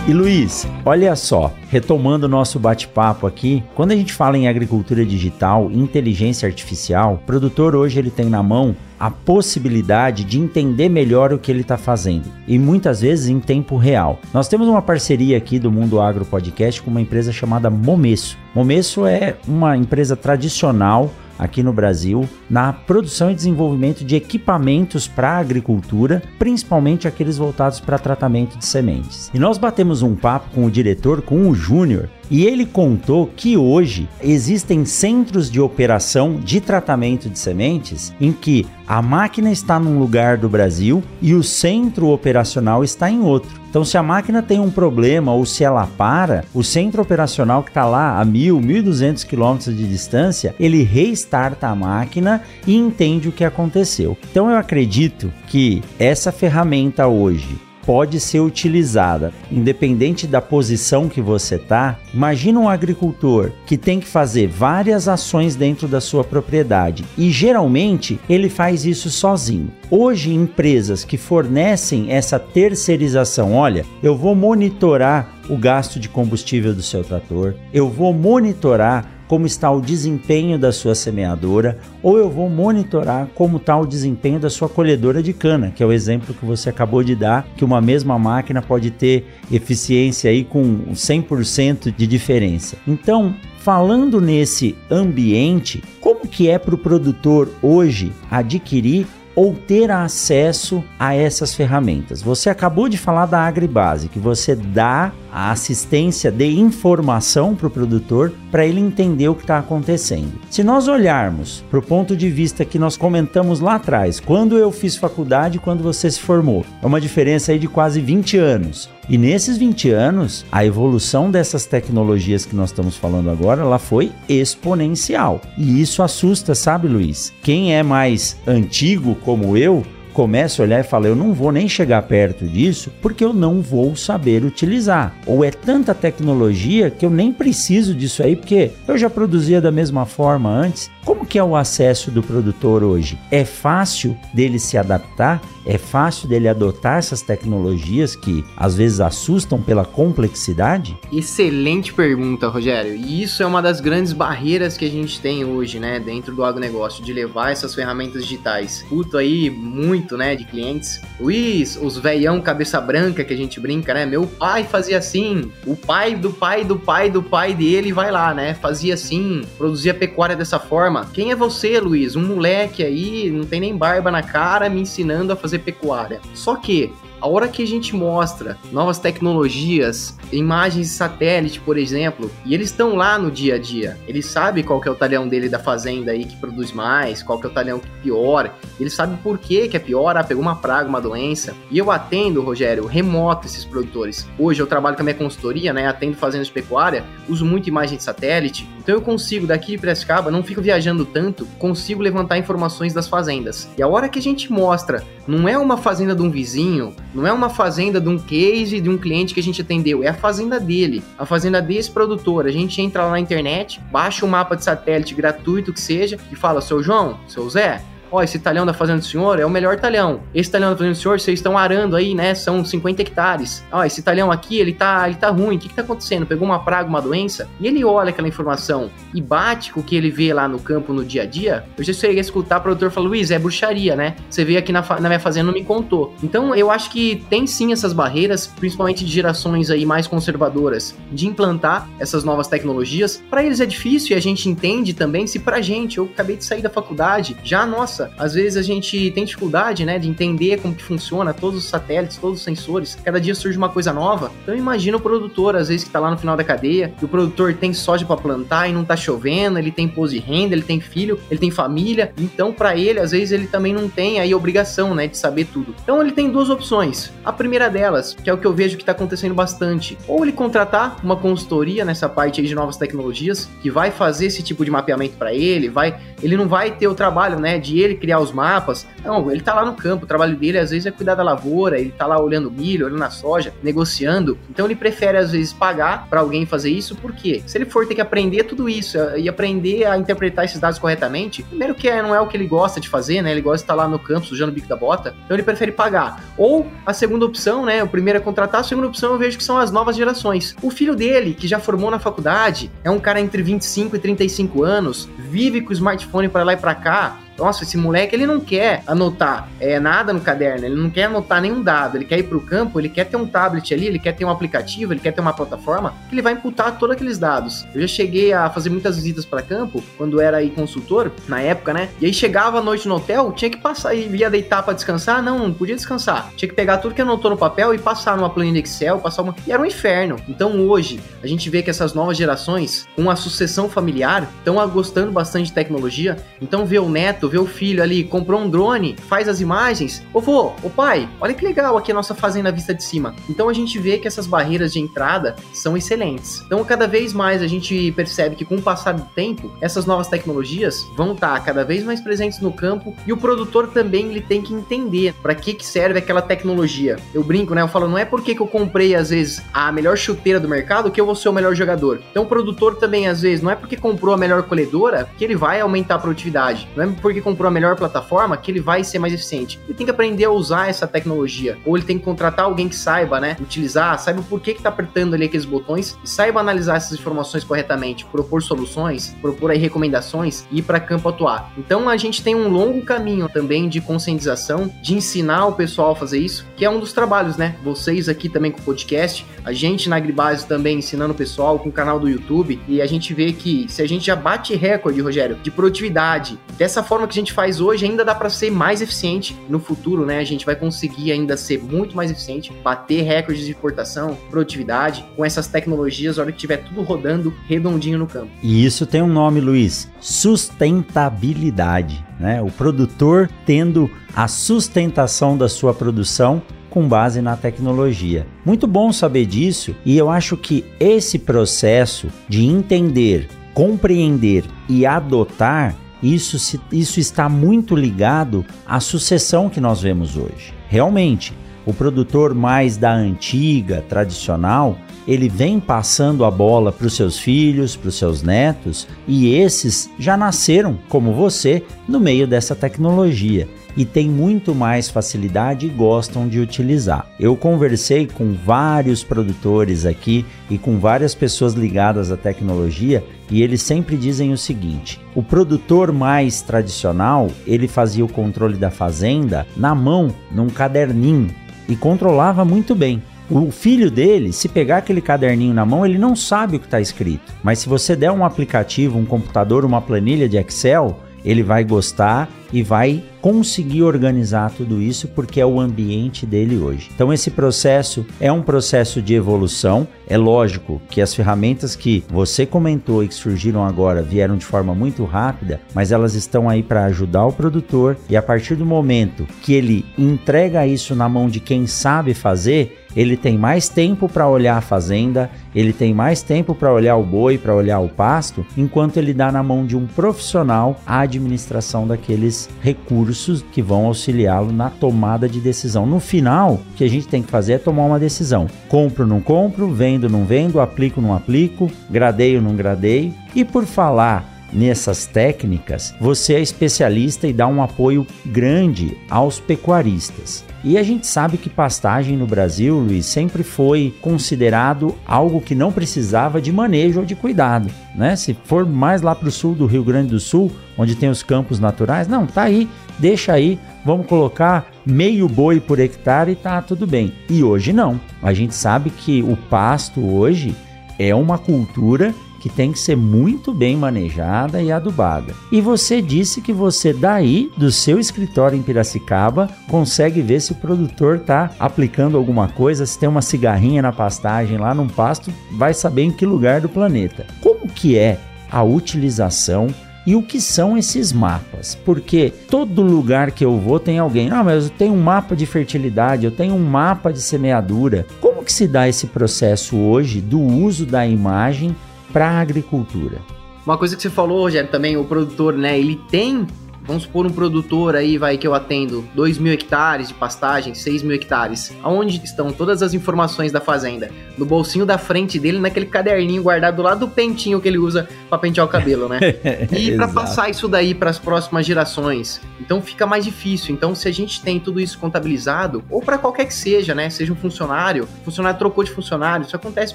E Luiz, olha só, retomando o nosso bate-papo aqui, quando a gente fala em agricultura digital, inteligência artificial, o produtor hoje ele tem na mão a possibilidade de entender melhor o que ele está fazendo e muitas vezes em tempo real. Nós temos uma parceria aqui do Mundo Agro Podcast com uma empresa chamada Momesso. Momesso é uma empresa tradicional aqui no Brasil na produção e desenvolvimento de equipamentos para a agricultura, principalmente aqueles voltados para tratamento de sementes. E nós batemos um papo com o diretor, com o Júnior, e ele contou que hoje existem centros de operação de tratamento de sementes em que a máquina está num lugar do Brasil e o centro operacional está em outro. Então, se a máquina tem um problema ou se ela para, o centro operacional que está lá a 1.000, 1.200 quilômetros de distância, ele restarta a máquina e entende o que aconteceu. Então, eu acredito que essa ferramenta hoje pode ser utilizada, independente da posição que você tá. Imagina um agricultor que tem que fazer várias ações dentro da sua propriedade e geralmente ele faz isso sozinho. Hoje, empresas que fornecem essa terceirização, olha, eu vou monitorar o gasto de combustível do seu trator, eu vou monitorar como está o desempenho da sua semeadora, ou eu vou monitorar como está o desempenho da sua colhedora de cana, que é o exemplo que você acabou de dar, que uma mesma máquina pode ter eficiência aí com 100% de diferença. Então, falando nesse ambiente, como que é para o produtor hoje adquirir ou ter acesso a essas ferramentas. Você acabou de falar da Agribase, que você dá a assistência de informação para o produtor para ele entender o que está acontecendo. Se nós olharmos para o ponto de vista que nós comentamos lá atrás, quando eu fiz faculdade e quando você se formou, é uma diferença aí de quase 20 anos. E nesses 20 anos, a evolução dessas tecnologias que nós estamos falando agora, ela foi exponencial. E isso assusta, sabe, Luiz? Quem é mais antigo como eu, começa a olhar e fala: eu não vou nem chegar perto disso porque eu não vou saber utilizar. Ou é tanta tecnologia que eu nem preciso disso aí porque eu já produzia da mesma forma antes. Como que é o acesso do produtor hoje? É fácil dele se adaptar? É fácil dele adotar essas tecnologias que às vezes assustam pela complexidade? Excelente pergunta, Rogério. E isso é uma das grandes barreiras que a gente tem hoje, né, dentro do agronegócio, de levar essas ferramentas digitais. Puto aí muito, né, de clientes. Luiz, os veião cabeça branca que a gente brinca, né? Meu pai fazia assim, o pai do pai do pai do pai dele vai lá, né? Fazia assim, produzia pecuária dessa forma. Quem é você, Luiz? Um moleque aí, não tem nem barba na cara, me ensinando a fazer fazer pecuária. Só que a hora que a gente mostra novas tecnologias, imagens de satélite, por exemplo, e eles estão lá no dia a dia, eles sabem qual que é o talhão dele da fazenda aí que produz mais, qual que é o talhão que piora, eles sabem por que que é pior, ah, pegou uma praga, uma doença. E eu atendo, Rogério, remoto esses produtores. Hoje eu trabalho com a minha consultoria, né, atendo fazendas de pecuária, uso muito imagem de satélite, então eu consigo daqui de Piracicaba, não fico viajando tanto, consigo levantar informações das fazendas. E a hora que a gente mostra, não é uma fazenda de um vizinho, não é uma fazenda de um case de um cliente que a gente atendeu, é a fazenda dele, a fazenda desse produtor. A gente entra lá na internet, baixa o um mapa de satélite gratuito que seja e fala: seu João, seu Zé, ó, esse talhão da fazenda do senhor é o melhor talhão. Esse talhão da fazenda do senhor, vocês estão arando aí, né? São 50 hectares. Ó, esse talhão aqui, ele tá, ele tá ruim. O que que tá acontecendo? Pegou uma praga, uma doença? E ele olha aquela informação e bate com o que ele vê lá no campo no dia a dia. Eu já sei escutar o produtor falar, Luiz, é bruxaria, né? Você veio aqui na, na minha fazenda e não me contou. Então, eu acho que tem sim essas barreiras, principalmente de gerações aí mais conservadoras, de implantar essas novas tecnologias. Para eles é difícil e a gente entende também se pra gente, eu acabei de sair da faculdade, já nós roça, às vezes a gente tem dificuldade, né, de entender como que funciona todos os satélites, todos os sensores. Cada dia surge uma coisa nova. Então imagina o produtor, às vezes que tá lá no final da cadeia, e o produtor tem soja para plantar e não tá chovendo, ele tem pose de renda, ele tem filho, ele tem família. Então para ele, às vezes ele também não tem aí obrigação, né, de saber tudo. Então ele tem duas opções. A primeira delas, que é o que eu vejo que tá acontecendo bastante, ou ele contratar uma consultoria nessa parte aí de novas tecnologias que vai fazer esse tipo de mapeamento para ele, vai, ele não vai ter o trabalho, né, de ele criar os mapas. Não, ele tá lá no campo, o trabalho dele às vezes é cuidar da lavoura, ele tá lá olhando milho, olhando a soja, negociando. Então ele prefere às vezes pagar para alguém fazer isso, porque se ele for ter que aprender tudo isso e aprender a interpretar esses dados corretamente, primeiro que é, não é o que ele gosta de fazer, né? Ele gosta de estar lá no campo sujando o bico da bota, então ele prefere pagar. Ou a segunda opção, né? O primeiro é contratar, a segunda opção eu vejo que são as novas gerações. O filho dele, que já formou na faculdade, é um cara entre 25 e 35 anos, vive com o smartphone para lá e para cá, nossa, esse moleque ele não quer anotar é, nada no caderno, ele não quer anotar nenhum dado, ele quer ir para o campo, ele quer ter um tablet ali, ele quer ter um aplicativo, ele quer ter uma plataforma que ele vai imputar todos aqueles dados. Eu já cheguei a fazer muitas visitas para campo quando era aí consultor, na época, né? E aí chegava à noite no hotel, tinha que passar e ia deitar para descansar, não, não podia descansar. Tinha que pegar tudo que anotou no papel e passar numa planilha Excel, passar uma. E era um inferno. Então hoje, a gente vê que essas novas gerações, com a sucessão familiar, estão gostando bastante de tecnologia. Então vê o neto tu vê o filho ali, comprou um drone, faz as imagens. Ô vô, ô pai, olha que legal aqui a nossa fazenda vista de cima. Então a gente vê que essas barreiras de entrada são excelentes. Então cada vez mais a gente percebe que com o passar do tempo, essas novas tecnologias vão estar cada vez mais presentes no campo e o produtor também ele tem que entender para que, que serve aquela tecnologia. Eu brinco, né? Eu falo, não é porque que eu comprei às vezes a melhor chuteira do mercado que eu vou ser o melhor jogador. Então o produtor também às vezes não é porque comprou a melhor colhedora que ele vai aumentar a produtividade. Não é porque porque comprou a melhor plataforma que ele vai ser mais eficiente. Ele tem que aprender a usar essa tecnologia. Ou ele tem que contratar alguém que saiba, né? Utilizar, saiba por que, que tá apertando ali aqueles botões e saiba analisar essas informações corretamente, propor soluções, propor aí recomendações e ir para campo atuar. Então a gente tem um longo caminho também de conscientização, de ensinar o pessoal a fazer isso, que é um dos trabalhos, né? Vocês aqui também com o podcast, a gente na Agribase também ensinando o pessoal com o canal do YouTube e a gente vê que se a gente já bate recorde, Rogério, de produtividade, dessa forma forma que a gente faz hoje ainda dá para ser mais eficiente no futuro, né? A gente vai conseguir ainda ser muito mais eficiente, bater recordes de exportação, produtividade com essas tecnologias, a hora que tiver tudo rodando redondinho no campo. E isso tem um nome, Luiz: sustentabilidade, né? O produtor tendo a sustentação da sua produção com base na tecnologia. Muito bom saber disso e eu acho que esse processo de entender, compreender e adotar isso, se, isso está muito ligado à sucessão que nós vemos hoje. Realmente, o produtor mais da antiga, tradicional, ele vem passando a bola para os seus filhos, para os seus netos, e esses já nasceram, como você, no meio dessa tecnologia e têm muito mais facilidade e gostam de utilizar. Eu conversei com vários produtores aqui e com várias pessoas ligadas à tecnologia e eles sempre dizem o seguinte: o produtor mais tradicional, ele fazia o controle da fazenda na mão, num caderninho e controlava muito bem. O filho dele, se pegar aquele caderninho na mão, ele não sabe o que está escrito. Mas se você der um aplicativo, um computador, uma planilha de Excel, ele vai gostar e vai conseguir organizar tudo isso porque é o ambiente dele hoje. Então esse processo é um processo de evolução. É lógico que as ferramentas que você comentou e que surgiram agora vieram de forma muito rápida, mas elas estão aí para ajudar o produtor e a partir do momento que ele entrega isso na mão de quem sabe fazer, ele tem mais tempo para olhar a fazenda, ele tem mais tempo para olhar o boi, para olhar o pasto, enquanto ele dá na mão de um profissional a administração daqueles recursos que vão auxiliá-lo na tomada de decisão. No final, o que a gente tem que fazer é tomar uma decisão: compro, ou não compro, vendo, ou não vendo, aplico, ou não aplico, gradeio, ou não gradeio. E por falar nessas técnicas, você é especialista e dá um apoio grande aos pecuaristas. E a gente sabe que pastagem no Brasil, Luiz, sempre foi considerado algo que não precisava de manejo ou de cuidado, né? Se for mais lá para o sul do Rio Grande do Sul, onde tem os campos naturais, não, tá aí, deixa aí, vamos colocar meio boi por hectare e tá tudo bem. E hoje não. A gente sabe que o pasto hoje é uma cultura que tem que ser muito bem manejada e adubada. E você disse que você daí do seu escritório em Piracicaba consegue ver se o produtor está aplicando alguma coisa, se tem uma cigarrinha na pastagem lá num pasto, vai saber em que lugar do planeta. Como que é a utilização e o que são esses mapas? Porque todo lugar que eu vou tem alguém, ah, mas eu tenho um mapa de fertilidade, eu tenho um mapa de semeadura. Como que se dá esse processo hoje do uso da imagem para a agricultura? Uma coisa que você falou, Rogério, também o produtor, né, ele tem Vamos supor um produtor aí, vai, que eu atendo 2 mil hectares de pastagem, 6 mil hectares. Aonde estão todas as informações da fazenda? No bolsinho da frente dele, naquele caderninho guardado do lado do pentinho que ele usa para pentear o cabelo, né? *laughs* e para passar isso daí para as próximas gerações. Então fica mais difícil. Então, se a gente tem tudo isso contabilizado, ou para qualquer que seja, né? Seja um funcionário, funcionário trocou de funcionário, isso acontece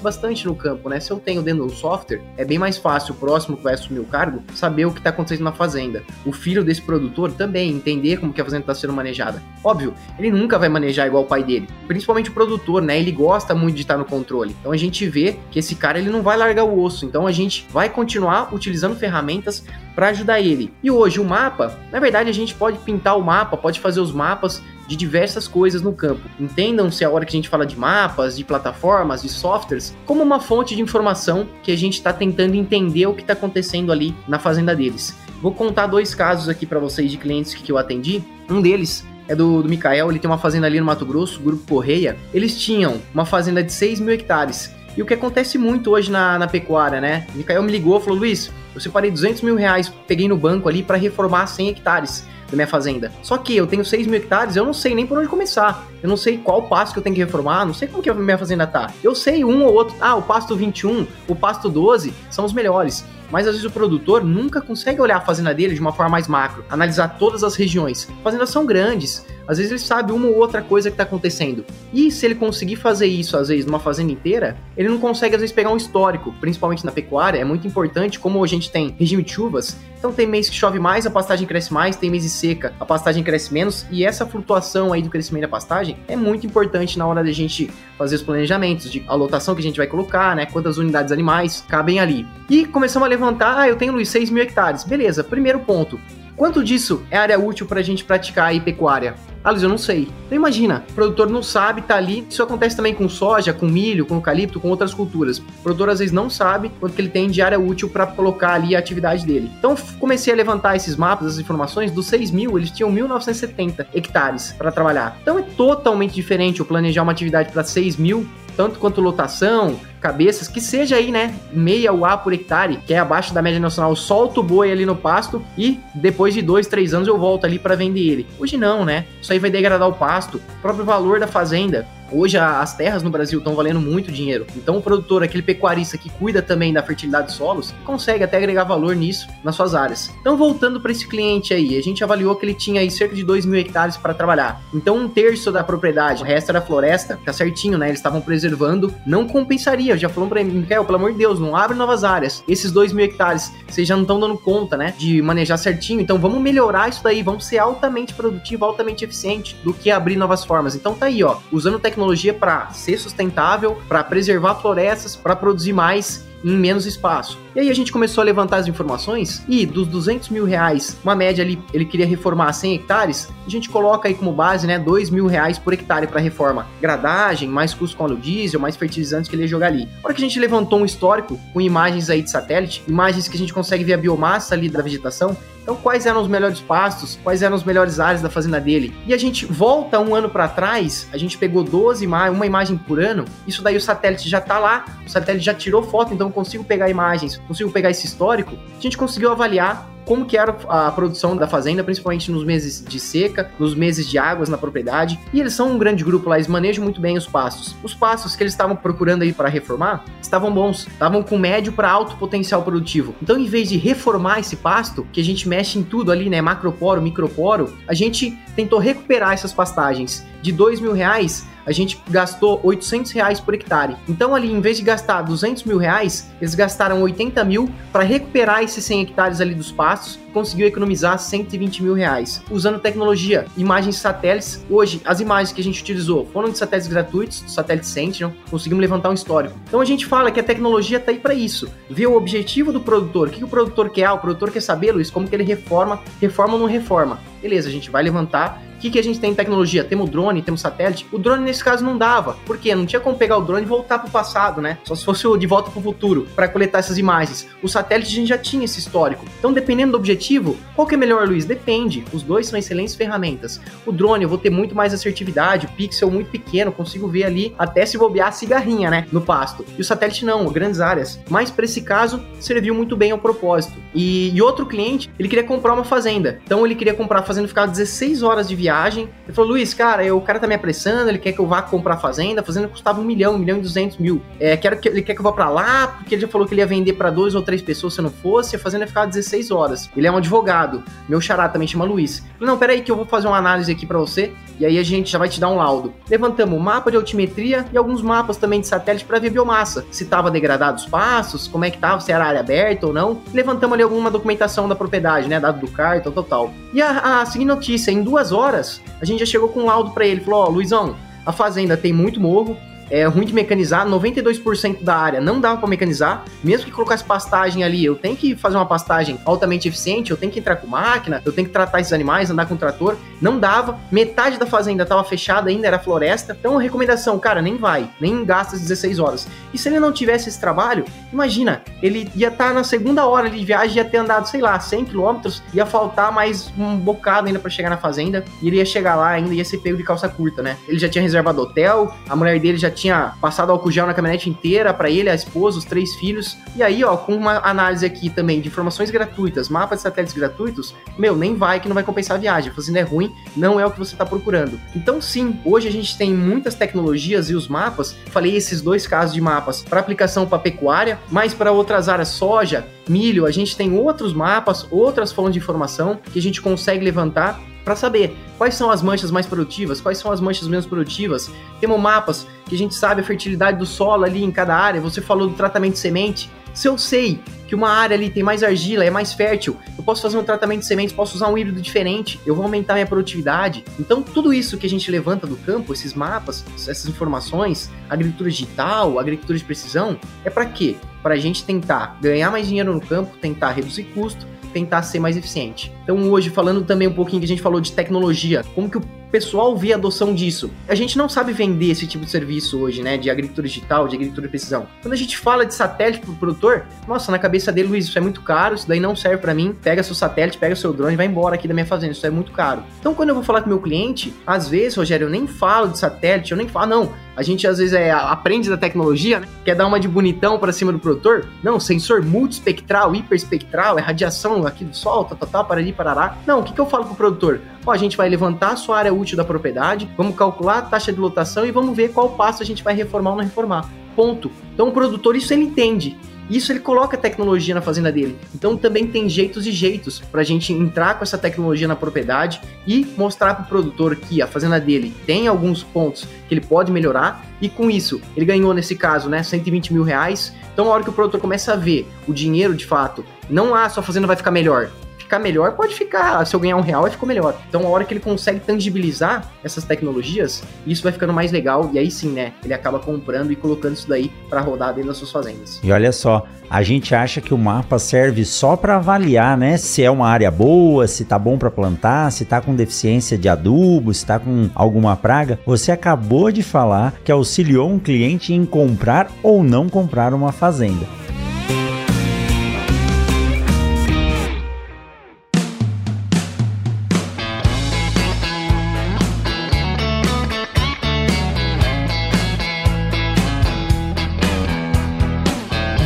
bastante no campo, né? Se eu tenho dentro do software, é bem mais fácil o próximo que vai assumir o cargo saber o que está acontecendo na fazenda. O filho desse produtor também entender como que a fazenda está sendo manejada. Óbvio, ele nunca vai manejar igual o pai dele. Principalmente o produtor, né? Ele gosta muito de estar no controle. Então a gente vê que esse cara ele não vai largar o osso. Então a gente vai continuar utilizando ferramentas para ajudar ele. E hoje o mapa, na verdade a gente pode pintar o mapa, pode fazer os mapas de diversas coisas no campo. Entendam-se a hora que a gente fala de mapas, de plataformas, de softwares, como uma fonte de informação que a gente está tentando entender o que está acontecendo ali na fazenda deles. Vou contar dois casos aqui para vocês de clientes que eu atendi. Um deles é do, do Mikael, ele tem uma fazenda ali no Mato Grosso, Grupo Correia. Eles tinham uma fazenda de 6 mil hectares. E o que acontece muito hoje na, na pecuária, né? O Mikael me ligou e falou: Luiz, eu separei 200 mil reais, peguei no banco ali para reformar 100 hectares da minha fazenda. Só que eu tenho 6 mil hectares, eu não sei nem por onde começar. Eu não sei qual pasto que eu tenho que reformar, não sei como que a minha fazenda tá. Eu sei um ou outro, ah, o pasto 21, o pasto 12 são os melhores mas às vezes o produtor nunca consegue olhar a fazenda dele de uma forma mais macro, analisar todas as regiões. Fazendas são grandes, às vezes ele sabe uma ou outra coisa que está acontecendo. E se ele conseguir fazer isso, às vezes, numa fazenda inteira, ele não consegue, às vezes, pegar um histórico, principalmente na pecuária. É muito importante, como a gente tem regime de chuvas, então tem mês que chove mais, a pastagem cresce mais, tem mês de seca, a pastagem cresce menos, e essa flutuação aí do crescimento da pastagem é muito importante na hora da gente fazer os planejamentos de a lotação que a gente vai colocar, né? Quantas unidades animais cabem ali. E começamos a levantar, ah, eu tenho, Luiz, 6 mil hectares. Beleza, primeiro ponto. Quanto disso é área útil para a gente praticar aí pecuária? Luiz, eu não sei. Então imagina, o produtor não sabe, tá ali. Isso acontece também com soja, com milho, com eucalipto, com outras culturas. O produtor às vezes não sabe quanto que ele tem de área útil para colocar ali a atividade dele. Então comecei a levantar esses mapas, as informações. Dos 6 mil, eles tinham 1.970 hectares para trabalhar. Então é totalmente diferente eu planejar uma atividade para 6 mil tanto quanto lotação, cabeças, que seja aí, né, meia UA por hectare, que é abaixo da média nacional, solto o boi ali no pasto e depois de dois, três anos eu volto ali para vender ele. Hoje não, né? Isso aí vai degradar o pasto, o próprio valor da fazenda. Hoje as terras no Brasil estão valendo muito dinheiro. Então o produtor, aquele pecuarista que cuida também da fertilidade dos solos, consegue até agregar valor nisso nas suas áreas. Então voltando para esse cliente aí, a gente avaliou que ele tinha aí cerca de 2 mil hectares para trabalhar. Então um terço da propriedade, o resto era floresta, tá certinho, né? Eles estavam preservando, não compensaria. Já falou para ele, Mikael, pelo amor de Deus, não abre novas áreas. Esses 2 mil hectares, vocês já não estão dando conta, né? De manejar certinho. Então vamos melhorar isso daí, vamos ser altamente produtivo, altamente eficiente do que abrir novas formas. Então tá aí, ó, usando tecnologia tecnologia para ser sustentável, para preservar florestas, para produzir mais em menos espaço. E aí a gente começou a levantar as informações e dos 200 mil reais, uma média ali, ele queria reformar 100 hectares, a gente coloca aí como base, né, 2 mil reais por hectare para reforma. Gradagem, mais custo com óleo diesel, mais fertilizantes que ele ia jogar ali. A hora que a gente levantou um histórico com imagens aí de satélite, imagens que a gente consegue ver a biomassa ali da vegetação, então, quais eram os melhores pastos? Quais eram as melhores áreas da fazenda dele? E a gente volta um ano para trás, a gente pegou 12 imagens, uma imagem por ano. Isso daí o satélite já tá lá, o satélite já tirou foto, então consigo pegar imagens, consigo pegar esse histórico. A gente conseguiu avaliar como que era a produção da fazenda, principalmente nos meses de seca, nos meses de águas na propriedade. E eles são um grande grupo lá, eles manejam muito bem os pastos. Os pastos que eles estavam procurando aí para reformar estavam bons, estavam com médio para alto potencial produtivo. Então, em vez de reformar esse pasto, que a gente mexe em tudo ali, né, macroporo, microporo, a gente tentou recuperar essas pastagens de dois mil reais a gente gastou 800 reais por hectare. Então ali, em vez de gastar 200 mil reais, eles gastaram 80 mil para recuperar esses 100 hectares ali dos pastos gastos, conseguiu economizar 120 mil reais. Usando tecnologia, imagens satélites, hoje as imagens que a gente utilizou foram de satélites gratuitos, satélite Sentinel, conseguimos levantar um histórico. Então a gente fala que a tecnologia está aí para isso, ver o objetivo do produtor, o que o produtor quer, ah, o produtor quer saber, Luiz, como que ele reforma, reforma ou não reforma. Beleza, a gente vai levantar que, que a gente tem em tecnologia? Temos drone, temos satélite. O drone nesse caso não dava. Por quê? Não tinha como pegar o drone e voltar para o passado, né? Só se fosse de volta para o futuro para coletar essas imagens. O satélite a gente já tinha esse histórico. Então, dependendo do objetivo, qual que é melhor, Luiz? Depende. Os dois são excelentes ferramentas. O drone eu vou ter muito mais assertividade, o pixel muito pequeno, consigo ver ali até se bobear a cigarrinha, né? No pasto. E o satélite não, grandes áreas. Mas para esse caso, serviu muito bem ao propósito. E, e outro cliente, ele queria comprar uma fazenda. Então ele queria comprar a fazenda, ficava 16 horas de viagem viagem. Ele falou, Luiz, cara, eu, o cara tá me apressando, ele quer que eu vá comprar a fazenda. A fazenda custava um milhão, um milhão e duzentos mil. É, quero que, ele quer que eu vá para lá, porque ele já falou que ele ia vender para dois ou três pessoas se não fosse. A fazenda ia ficar 16 horas. Ele é um advogado. Meu xará também chama Luiz. Eu falei, não, peraí que eu vou fazer uma análise aqui para você. E aí a gente já vai te dar um laudo. Levantamos um mapa de altimetria e alguns mapas também de satélite para ver biomassa. Se estava degradado os passos, como é que tava, se era área aberta ou não. Levantamos ali alguma documentação da propriedade, né? Dado do cartão, total. E a, a seguinte notícia, em duas horas, a gente já chegou com um laudo para ele. Falou, ó, oh, Luizão, a fazenda tem muito morro, é ruim de mecanizar, 92% da área não dava para mecanizar, mesmo que colocasse pastagem ali, eu tenho que fazer uma pastagem altamente eficiente, eu tenho que entrar com máquina, eu tenho que tratar esses animais, andar com trator, não dava, metade da fazenda estava fechada ainda, era floresta, então a recomendação, cara, nem vai, nem gasta as 16 horas. E se ele não tivesse esse trabalho, imagina, ele ia estar tá na segunda hora de viagem, ia ter andado, sei lá, 100 quilômetros, ia faltar mais um bocado ainda para chegar na fazenda, e ele ia chegar lá ainda, ia ser pego de calça curta, né? Ele já tinha reservado hotel, a mulher dele já tinha tinha passado álcool gel na caminhonete inteira para ele, a esposa, os três filhos. E aí, ó, com uma análise aqui também de informações gratuitas, mapas de satélites gratuitos, meu, nem vai que não vai compensar a viagem. Fazendo é ruim, não é o que você está procurando. Então, sim, hoje a gente tem muitas tecnologias e os mapas. Falei esses dois casos de mapas para aplicação para pecuária, mas para outras áreas, soja, milho, a gente tem outros mapas, outras fontes de informação que a gente consegue levantar para saber quais são as manchas mais produtivas, quais são as manchas menos produtivas. Temos mapas que a gente sabe a fertilidade do solo ali em cada área. Você falou do tratamento de semente. Se eu sei que uma área ali tem mais argila, é mais fértil, eu posso fazer um tratamento de sementes, posso usar um híbrido diferente, eu vou aumentar minha produtividade. Então, tudo isso que a gente levanta do campo, esses mapas, essas informações, agricultura digital, agricultura de precisão, é para quê? Para a gente tentar ganhar mais dinheiro no campo, tentar reduzir custo, tentar ser mais eficiente. Então hoje, falando também um pouquinho que a gente falou de tecnologia, como que o pessoal vê a adoção disso. A gente não sabe vender esse tipo de serviço hoje, né? De agricultura digital, de agricultura de precisão. Quando a gente fala de satélite pro produtor, nossa, na cabeça dele, Luiz, isso é muito caro, isso daí não serve para mim. Pega seu satélite, pega seu drone vai embora aqui da minha fazenda, isso é muito caro. Então, quando eu vou falar com meu cliente, às vezes, Rogério, eu nem falo de satélite, eu nem falo, não, a gente às vezes é, aprende da tecnologia, né? Quer dar uma de bonitão para cima do produtor? Não, sensor multispectral, hiperespectral, é radiação aqui do sol, tá, tá, tá, para ali, parará. Não, o que, que eu falo pro produtor? Ó, a gente vai levantar a sua área útil da propriedade, vamos calcular a taxa de lotação e vamos ver qual passo a gente vai reformar ou não reformar. Ponto. Então o produtor isso ele entende. Isso ele coloca tecnologia na fazenda dele. Então também tem jeitos e jeitos para a gente entrar com essa tecnologia na propriedade e mostrar para o produtor que a fazenda dele tem alguns pontos que ele pode melhorar e com isso ele ganhou nesse caso, né, 120 mil reais. Então a hora que o produtor começa a ver o dinheiro de fato, não ah, sua fazenda vai ficar melhor, ficar melhor, pode ficar. Se eu ganhar um real, ficou melhor. Então, a hora que ele consegue tangibilizar essas tecnologias, isso vai ficando mais legal. E aí sim, né? Ele acaba comprando e colocando isso daí para rodar dentro das suas fazendas. E olha só, a gente acha que o mapa serve só para avaliar, né? Se é uma área boa, se tá bom para plantar, se tá com deficiência de adubo, se tá com alguma praga. Você acabou de falar que auxiliou um cliente em comprar ou não comprar uma fazenda.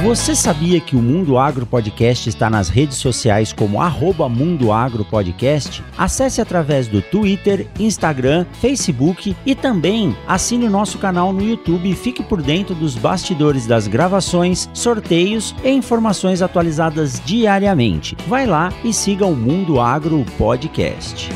Você sabia que o Mundo Agro Podcast está nas redes sociais como arroba Mundo Agro Podcast? Acesse através do Twitter, Instagram, Facebook e também assine o nosso canal no YouTube e fique por dentro dos bastidores das gravações, sorteios e informações atualizadas diariamente. Vai lá e siga o Mundo Agro Podcast.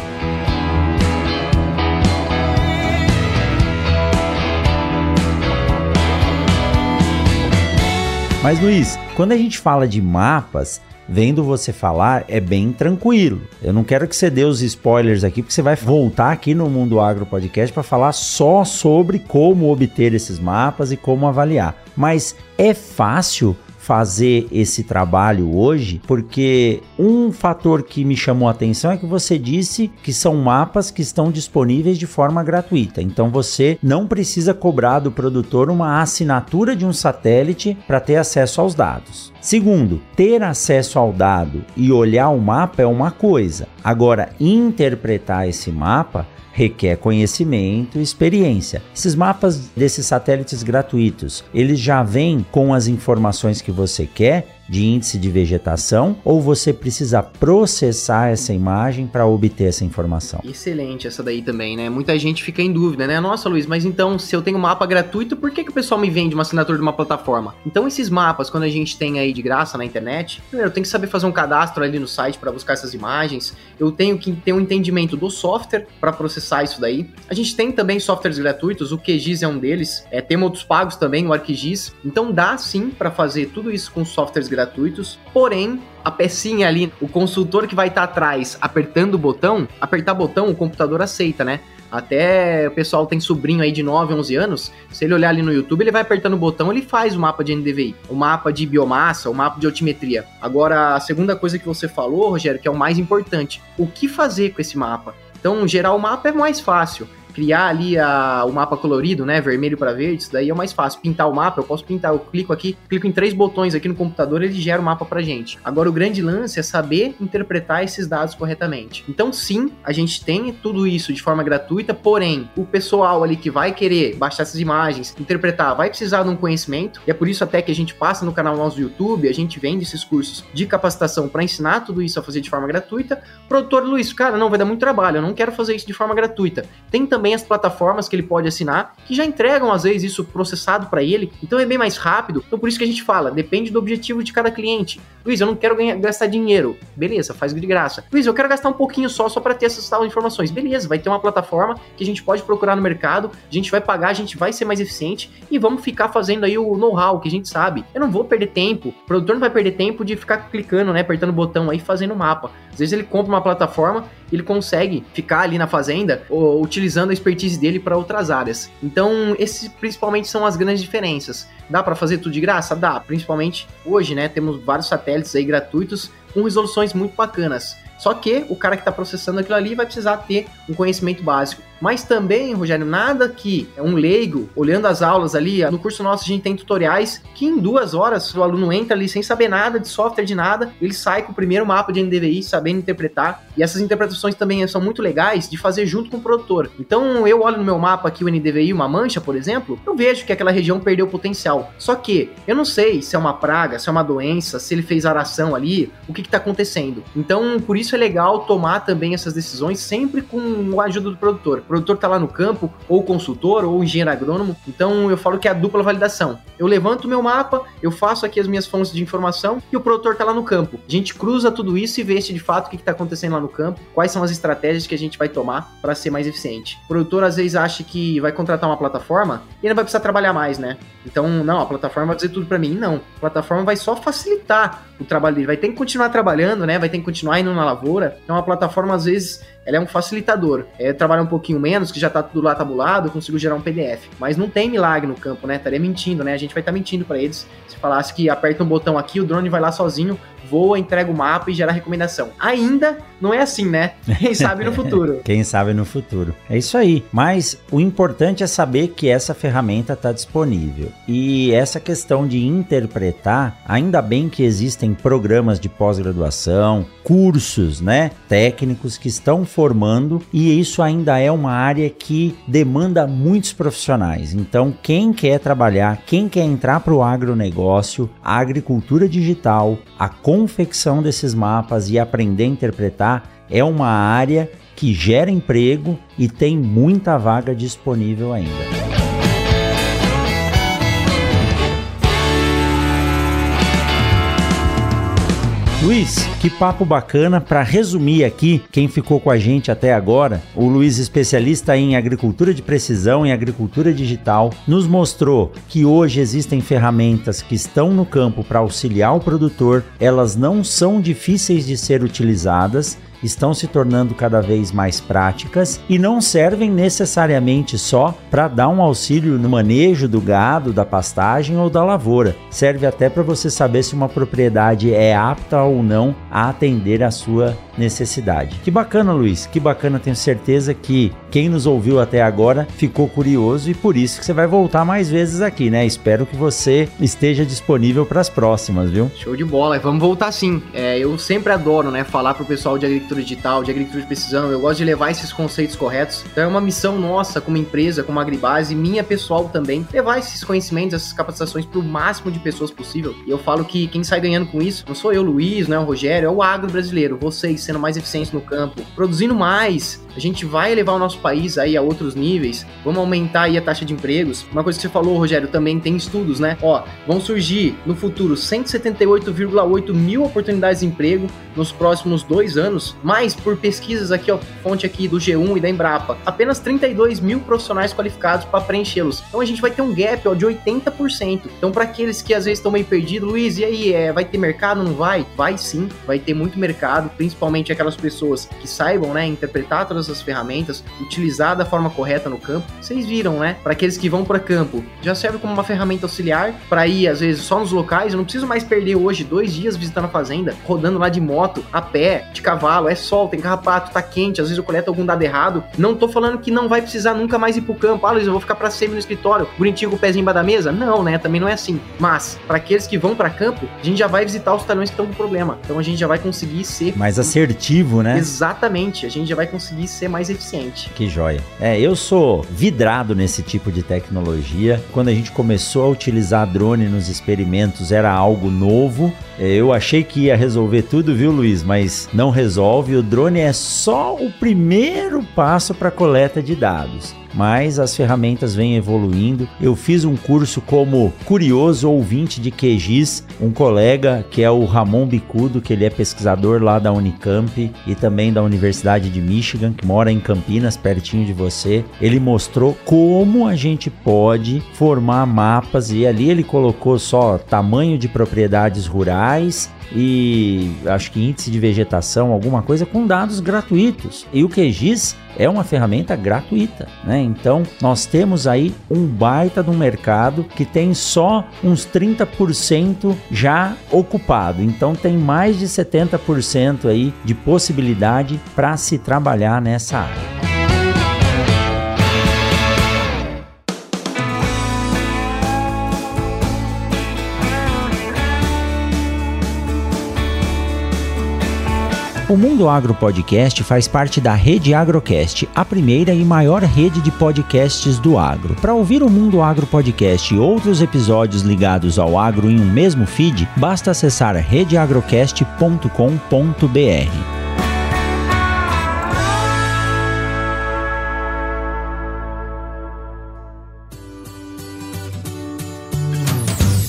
Mas Luiz, quando a gente fala de mapas, vendo você falar, é bem tranquilo. Eu não quero que você dê os spoilers aqui, porque você vai voltar aqui no Mundo Agro Podcast para falar só sobre como obter esses mapas e como avaliar. Mas é fácil fazer esse trabalho hoje, porque um fator que me chamou a atenção é que você disse que são mapas que estão disponíveis de forma gratuita. Então você não precisa cobrar do produtor uma assinatura de um satélite para ter acesso aos dados. Segundo, ter acesso ao dado e olhar o mapa é uma coisa. Agora, interpretar esse mapa requer conhecimento e experiência. Esses mapas desses satélites gratuitos, eles já vêm com as informações que você quer de índice de vegetação ou você precisa processar essa imagem para obter essa informação? Excelente essa daí também, né? Muita gente fica em dúvida, né? Nossa, Luiz, mas então se eu tenho mapa gratuito, por que, que o pessoal me vende uma assinatura de uma plataforma? Então esses mapas, quando a gente tem aí de graça na internet, primeiro eu tenho que saber fazer um cadastro ali no site para buscar essas imagens, eu tenho que ter um entendimento do software para processar isso daí. A gente tem também softwares gratuitos, o QGIS é um deles, é, tem outros pagos também, o ArcGIS. Então dá sim para fazer tudo isso com softwares gratuitos gratuitos, porém a pecinha ali, o consultor que vai estar tá atrás apertando o botão, apertar botão, o computador aceita, né? Até o pessoal tem sobrinho aí de 9, 11 anos, se ele olhar ali no YouTube, ele vai apertando o botão, ele faz o mapa de NDVI, o mapa de biomassa, o mapa de altimetria. Agora, a segunda coisa que você falou, Rogério, que é o mais importante, o que fazer com esse mapa? Então, gerar o mapa é mais fácil criar ali a, o mapa colorido, né, vermelho para verde, isso daí é mais fácil. Pintar o mapa, eu posso pintar, eu clico aqui, clico em três botões aqui no computador, ele gera o mapa pra gente. Agora o grande lance é saber interpretar esses dados corretamente. Então sim, a gente tem tudo isso de forma gratuita, porém, o pessoal ali que vai querer baixar essas imagens, interpretar, vai precisar de um conhecimento, e é por isso até que a gente passa no canal nosso do YouTube, a gente vende esses cursos de capacitação para ensinar tudo isso a fazer de forma gratuita. Produtor Luiz, cara, não vai dar muito trabalho, eu não quero fazer isso de forma gratuita. Tem também também as plataformas que ele pode assinar, que já entregam às vezes isso processado para ele, então é bem mais rápido. Então por isso que a gente fala, depende do objetivo de cada cliente. Luiz, eu não quero ganhar, gastar dinheiro. Beleza, faz de graça. Luiz, eu quero gastar um pouquinho só, só para ter essas tal informações. Beleza, vai ter uma plataforma que a gente pode procurar no mercado, a gente vai pagar, a gente vai ser mais eficiente e vamos ficar fazendo aí o know-how que a gente sabe. Eu não vou perder tempo, o produtor não vai perder tempo de ficar clicando, né, apertando o botão aí, fazendo o mapa. Às vezes ele compra uma plataforma ele consegue ficar ali na fazenda ou, utilizando a expertise dele para outras áreas. Então, esses principalmente são as grandes diferenças. Dá para fazer tudo de graça? Dá, principalmente hoje, né? Temos vários satélites aí gratuitos com resoluções muito bacanas. Só que o cara que está processando aquilo ali vai precisar ter um conhecimento básico. Mas também, Rogério, nada que um leigo, olhando as aulas ali, no curso nosso a gente tem tutoriais que em duas horas o aluno entra ali sem saber nada de software, de nada, ele sai com o primeiro mapa de NDVI, sabendo interpretar. E essas interpretações também são muito legais de fazer junto com o produtor. Então eu olho no meu mapa aqui o NDVI, uma mancha, por exemplo, eu vejo que aquela região perdeu potencial. Só que eu não sei se é uma praga, se é uma doença, se ele fez aração ali, o que está acontecendo. Então, por isso é legal tomar também essas decisões sempre com a ajuda do produtor produtor está lá no campo, ou consultor, ou engenheiro agrônomo. Então eu falo que é a dupla validação. Eu levanto o meu mapa, eu faço aqui as minhas fontes de informação e o produtor está lá no campo. A gente cruza tudo isso e vê se de fato o que está acontecendo lá no campo, quais são as estratégias que a gente vai tomar para ser mais eficiente. O produtor às vezes acha que vai contratar uma plataforma e não vai precisar trabalhar mais, né? Então, não, a plataforma vai fazer tudo para mim. Não, a plataforma vai só facilitar o trabalho dele. Vai ter que continuar trabalhando, né? Vai ter que continuar indo na lavoura. Então, a plataforma às vezes ela é um facilitador. É trabalhar um pouquinho menos, que já tá tudo lá tabulado, eu consigo gerar um PDF. Mas não tem milagre no campo, né? Estaria mentindo, né? A gente vai estar tá mentindo para eles se falasse que aperta um botão aqui, o drone vai lá sozinho, voa, entrega o mapa e gera recomendação. Ainda não é assim, né? Quem sabe no *laughs* futuro. Quem sabe no futuro. É isso aí. Mas o importante é saber que essa ferramenta está disponível. E essa questão de interpretar, ainda bem que existem programas de pós-graduação, cursos, né, técnicos que estão formando e isso ainda é uma área que demanda muitos profissionais. Então, quem quer trabalhar, quem quer entrar para o agronegócio, a agricultura digital, a confecção desses mapas e aprender a interpretar é uma área que gera emprego e tem muita vaga disponível ainda. Luiz, que papo bacana. Para resumir aqui, quem ficou com a gente até agora, o Luiz, especialista em agricultura de precisão e agricultura digital, nos mostrou que hoje existem ferramentas que estão no campo para auxiliar o produtor, elas não são difíceis de ser utilizadas estão se tornando cada vez mais práticas e não servem necessariamente só para dar um auxílio no manejo do gado, da pastagem ou da lavoura. Serve até para você saber se uma propriedade é apta ou não a atender a sua necessidade. Que bacana, Luiz, que bacana. Tenho certeza que quem nos ouviu até agora ficou curioso e por isso que você vai voltar mais vezes aqui, né? Espero que você esteja disponível para as próximas, viu? Show de bola, vamos voltar sim. É, eu sempre adoro, né, falar para o pessoal de agricultura digital, de agricultura de precisão. Eu gosto de levar esses conceitos corretos. Então é uma missão nossa como empresa, como agribase, minha pessoal também, levar esses conhecimentos, essas capacitações para o máximo de pessoas possível. E eu falo que quem sai ganhando com isso não sou eu, Luiz, não é o Rogério, é o agro brasileiro. Vocês sendo mais eficientes no campo, produzindo mais, a gente vai elevar o nosso país aí a outros níveis, vamos aumentar aí a taxa de empregos. Uma coisa que você falou, Rogério, também tem estudos, né? Ó, vão surgir no futuro 178,8 mil oportunidades de emprego nos próximos dois anos, mais por pesquisas aqui, ó, fonte aqui do G1 e da Embrapa, apenas 32 mil profissionais qualificados para preenchê-los. Então a gente vai ter um gap ó, de 80%. Então, para aqueles que às vezes estão meio perdidos, Luiz, e aí, é, vai ter mercado? Não vai? Vai sim, vai ter muito mercado, principalmente aquelas pessoas que saibam, né, interpretar todas as ferramentas, utilizar da forma correta no campo. Vocês viram, né? Para aqueles que vão para campo, já serve como uma ferramenta auxiliar para ir às vezes só nos locais. Eu não preciso mais perder hoje dois dias visitando a fazenda, rodando lá de moto, a pé, de cavalo, é sol, tem carrapato, tá quente, às vezes eu coleto algum dado errado. Não tô falando que não vai precisar nunca mais ir pro campo. Ah, Luiz, eu vou ficar para sempre no escritório, bonitinho com o pezinho embaixo da mesa? Não, né? Também não é assim. Mas, para aqueles que vão para campo, a gente já vai visitar os talhões que estão com problema. Então a gente já vai conseguir ser mais assertivo, né? Exatamente. A gente já vai conseguir ser mais eficiente. Que joia. É, eu sou vidrado nesse tipo de tecnologia. Quando a gente começou a utilizar drone nos experimentos, era algo novo. É, eu achei que ia resolver tudo, viu, Luiz? Mas não resolve. O drone é só o primeiro passo para coleta de dados mas as ferramentas vêm evoluindo. Eu fiz um curso como curioso ouvinte de QGIS, um colega que é o Ramon Bicudo, que ele é pesquisador lá da Unicamp e também da Universidade de Michigan, que mora em Campinas, pertinho de você. Ele mostrou como a gente pode formar mapas e ali ele colocou só tamanho de propriedades rurais e acho que índice de vegetação, alguma coisa com dados gratuitos. E o QGIS é uma ferramenta gratuita, né? Então, nós temos aí um baita um mercado que tem só uns 30% já ocupado. Então, tem mais de 70% aí de possibilidade para se trabalhar nessa área. O Mundo Agro Podcast faz parte da Rede Agrocast, a primeira e maior rede de podcasts do agro. Para ouvir o Mundo Agro Podcast e outros episódios ligados ao agro em um mesmo feed, basta acessar redeagrocast.com.br.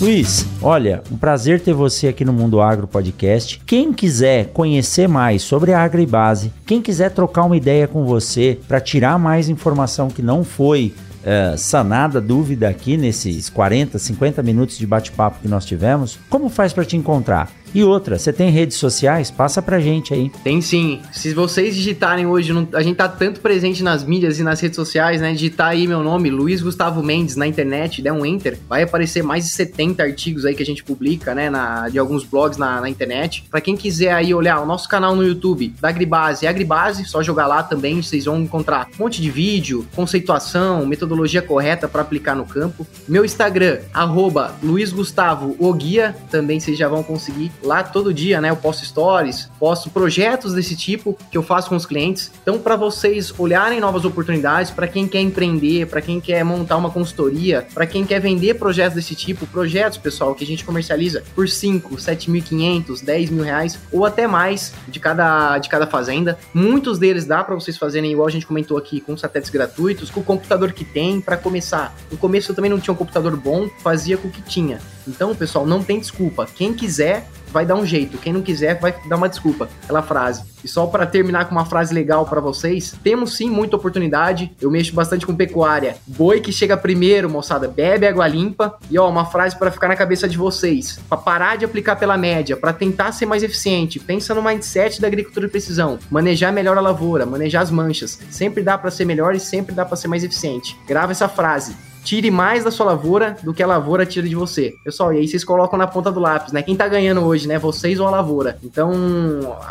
Luiz, olha, um prazer ter você aqui no Mundo Agro Podcast. Quem quiser conhecer mais sobre a Agribase, quem quiser trocar uma ideia com você para tirar mais informação que não foi uh, sanada dúvida aqui nesses 40, 50 minutos de bate-papo que nós tivemos, como faz para te encontrar? E outra, você tem redes sociais? Passa pra gente aí. Tem sim. Se vocês digitarem hoje, a gente tá tanto presente nas mídias e nas redes sociais, né? Digitar aí meu nome, Luiz Gustavo Mendes, na internet, der um enter, vai aparecer mais de 70 artigos aí que a gente publica, né? Na, de alguns blogs na, na internet. Para quem quiser aí olhar o nosso canal no YouTube da Agribase, é Agribase, só jogar lá também, vocês vão encontrar um monte de vídeo, conceituação, metodologia correta para aplicar no campo. Meu Instagram, arroba Luiz Gustavo também vocês já vão conseguir Lá todo dia, né, eu posto stories, posto projetos desse tipo que eu faço com os clientes. Então, para vocês olharem novas oportunidades, para quem quer empreender, para quem quer montar uma consultoria, para quem quer vender projetos desse tipo, projetos, pessoal, que a gente comercializa por 5, 7.500, 10 mil reais ou até mais de cada, de cada fazenda. Muitos deles dá para vocês fazerem, igual a gente comentou aqui, com satélites gratuitos, com o computador que tem para começar. No começo eu também não tinha um computador bom, fazia com o que tinha. Então, pessoal, não tem desculpa. Quem quiser vai dar um jeito. Quem não quiser, vai dar uma desculpa. Aquela frase. E só para terminar com uma frase legal para vocês, temos sim muita oportunidade. Eu mexo bastante com pecuária. Boi que chega primeiro, moçada, bebe água limpa. E ó, uma frase para ficar na cabeça de vocês, para parar de aplicar pela média, para tentar ser mais eficiente. Pensa no mindset da agricultura de precisão. Manejar melhor a lavoura, manejar as manchas. Sempre dá para ser melhor e sempre dá para ser mais eficiente. Grava essa frase tire mais da sua lavoura do que a lavoura tira de você. Pessoal, e aí vocês colocam na ponta do lápis, né? Quem tá ganhando hoje, né? Vocês ou a lavoura. Então,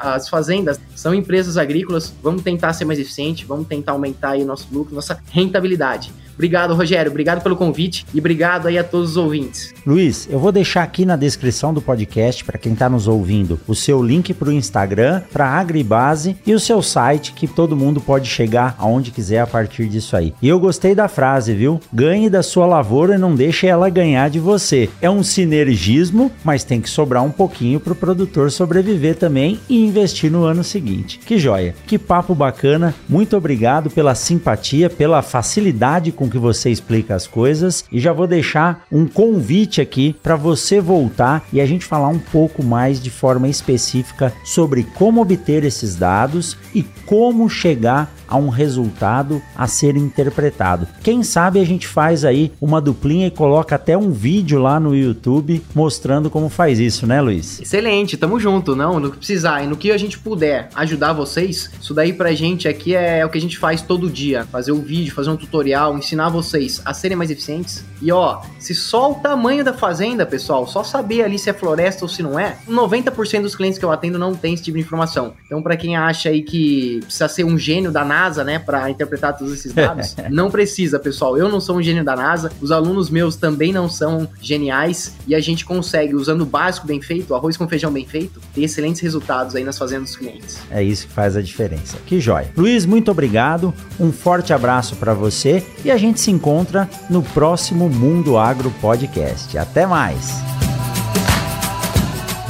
as fazendas são empresas agrícolas, vamos tentar ser mais eficiente, vamos tentar aumentar aí o nosso lucro, nossa rentabilidade. Obrigado, Rogério. Obrigado pelo convite e obrigado aí a todos os ouvintes. Luiz, eu vou deixar aqui na descrição do podcast para quem está nos ouvindo o seu link para o Instagram, para a Agribase e o seu site que todo mundo pode chegar aonde quiser a partir disso aí. E eu gostei da frase, viu? Ganhe da sua lavoura e não deixe ela ganhar de você. É um sinergismo, mas tem que sobrar um pouquinho para o produtor sobreviver também e investir no ano seguinte. Que joia! Que papo bacana! Muito obrigado pela simpatia, pela facilidade com que você explica as coisas e já vou deixar um convite aqui para você voltar e a gente falar um pouco mais de forma específica sobre como obter esses dados e como chegar a um resultado a ser interpretado. Quem sabe a gente faz aí uma duplinha e coloca até um vídeo lá no YouTube mostrando como faz isso, né, Luiz? Excelente, tamo junto, não, no que precisar e no que a gente puder ajudar vocês, isso daí pra gente aqui é o que a gente faz todo dia, fazer um vídeo, fazer um tutorial, ensinar vocês a serem mais eficientes. E ó, se só o tamanho da fazenda, pessoal, só saber ali se é floresta ou se não é, 90% dos clientes que eu atendo não tem esse tipo de informação. Então, para quem acha aí que precisa ser um gênio da NASA, né, para interpretar todos esses dados. *laughs* não precisa, pessoal. Eu não sou um gênio da NASA, os alunos meus também não são geniais e a gente consegue, usando o básico bem feito, arroz com feijão bem feito, ter excelentes resultados aí nas fazendas dos clientes. É isso que faz a diferença. Que jóia. Luiz, muito obrigado. Um forte abraço para você e a gente se encontra no próximo Mundo Agro Podcast. Até mais.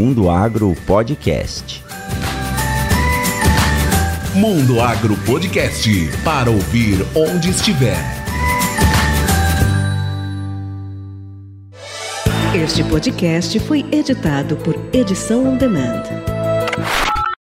Mundo Agro Podcast. Mundo Agro Podcast para ouvir onde estiver. Este podcast foi editado por Edição On Demand.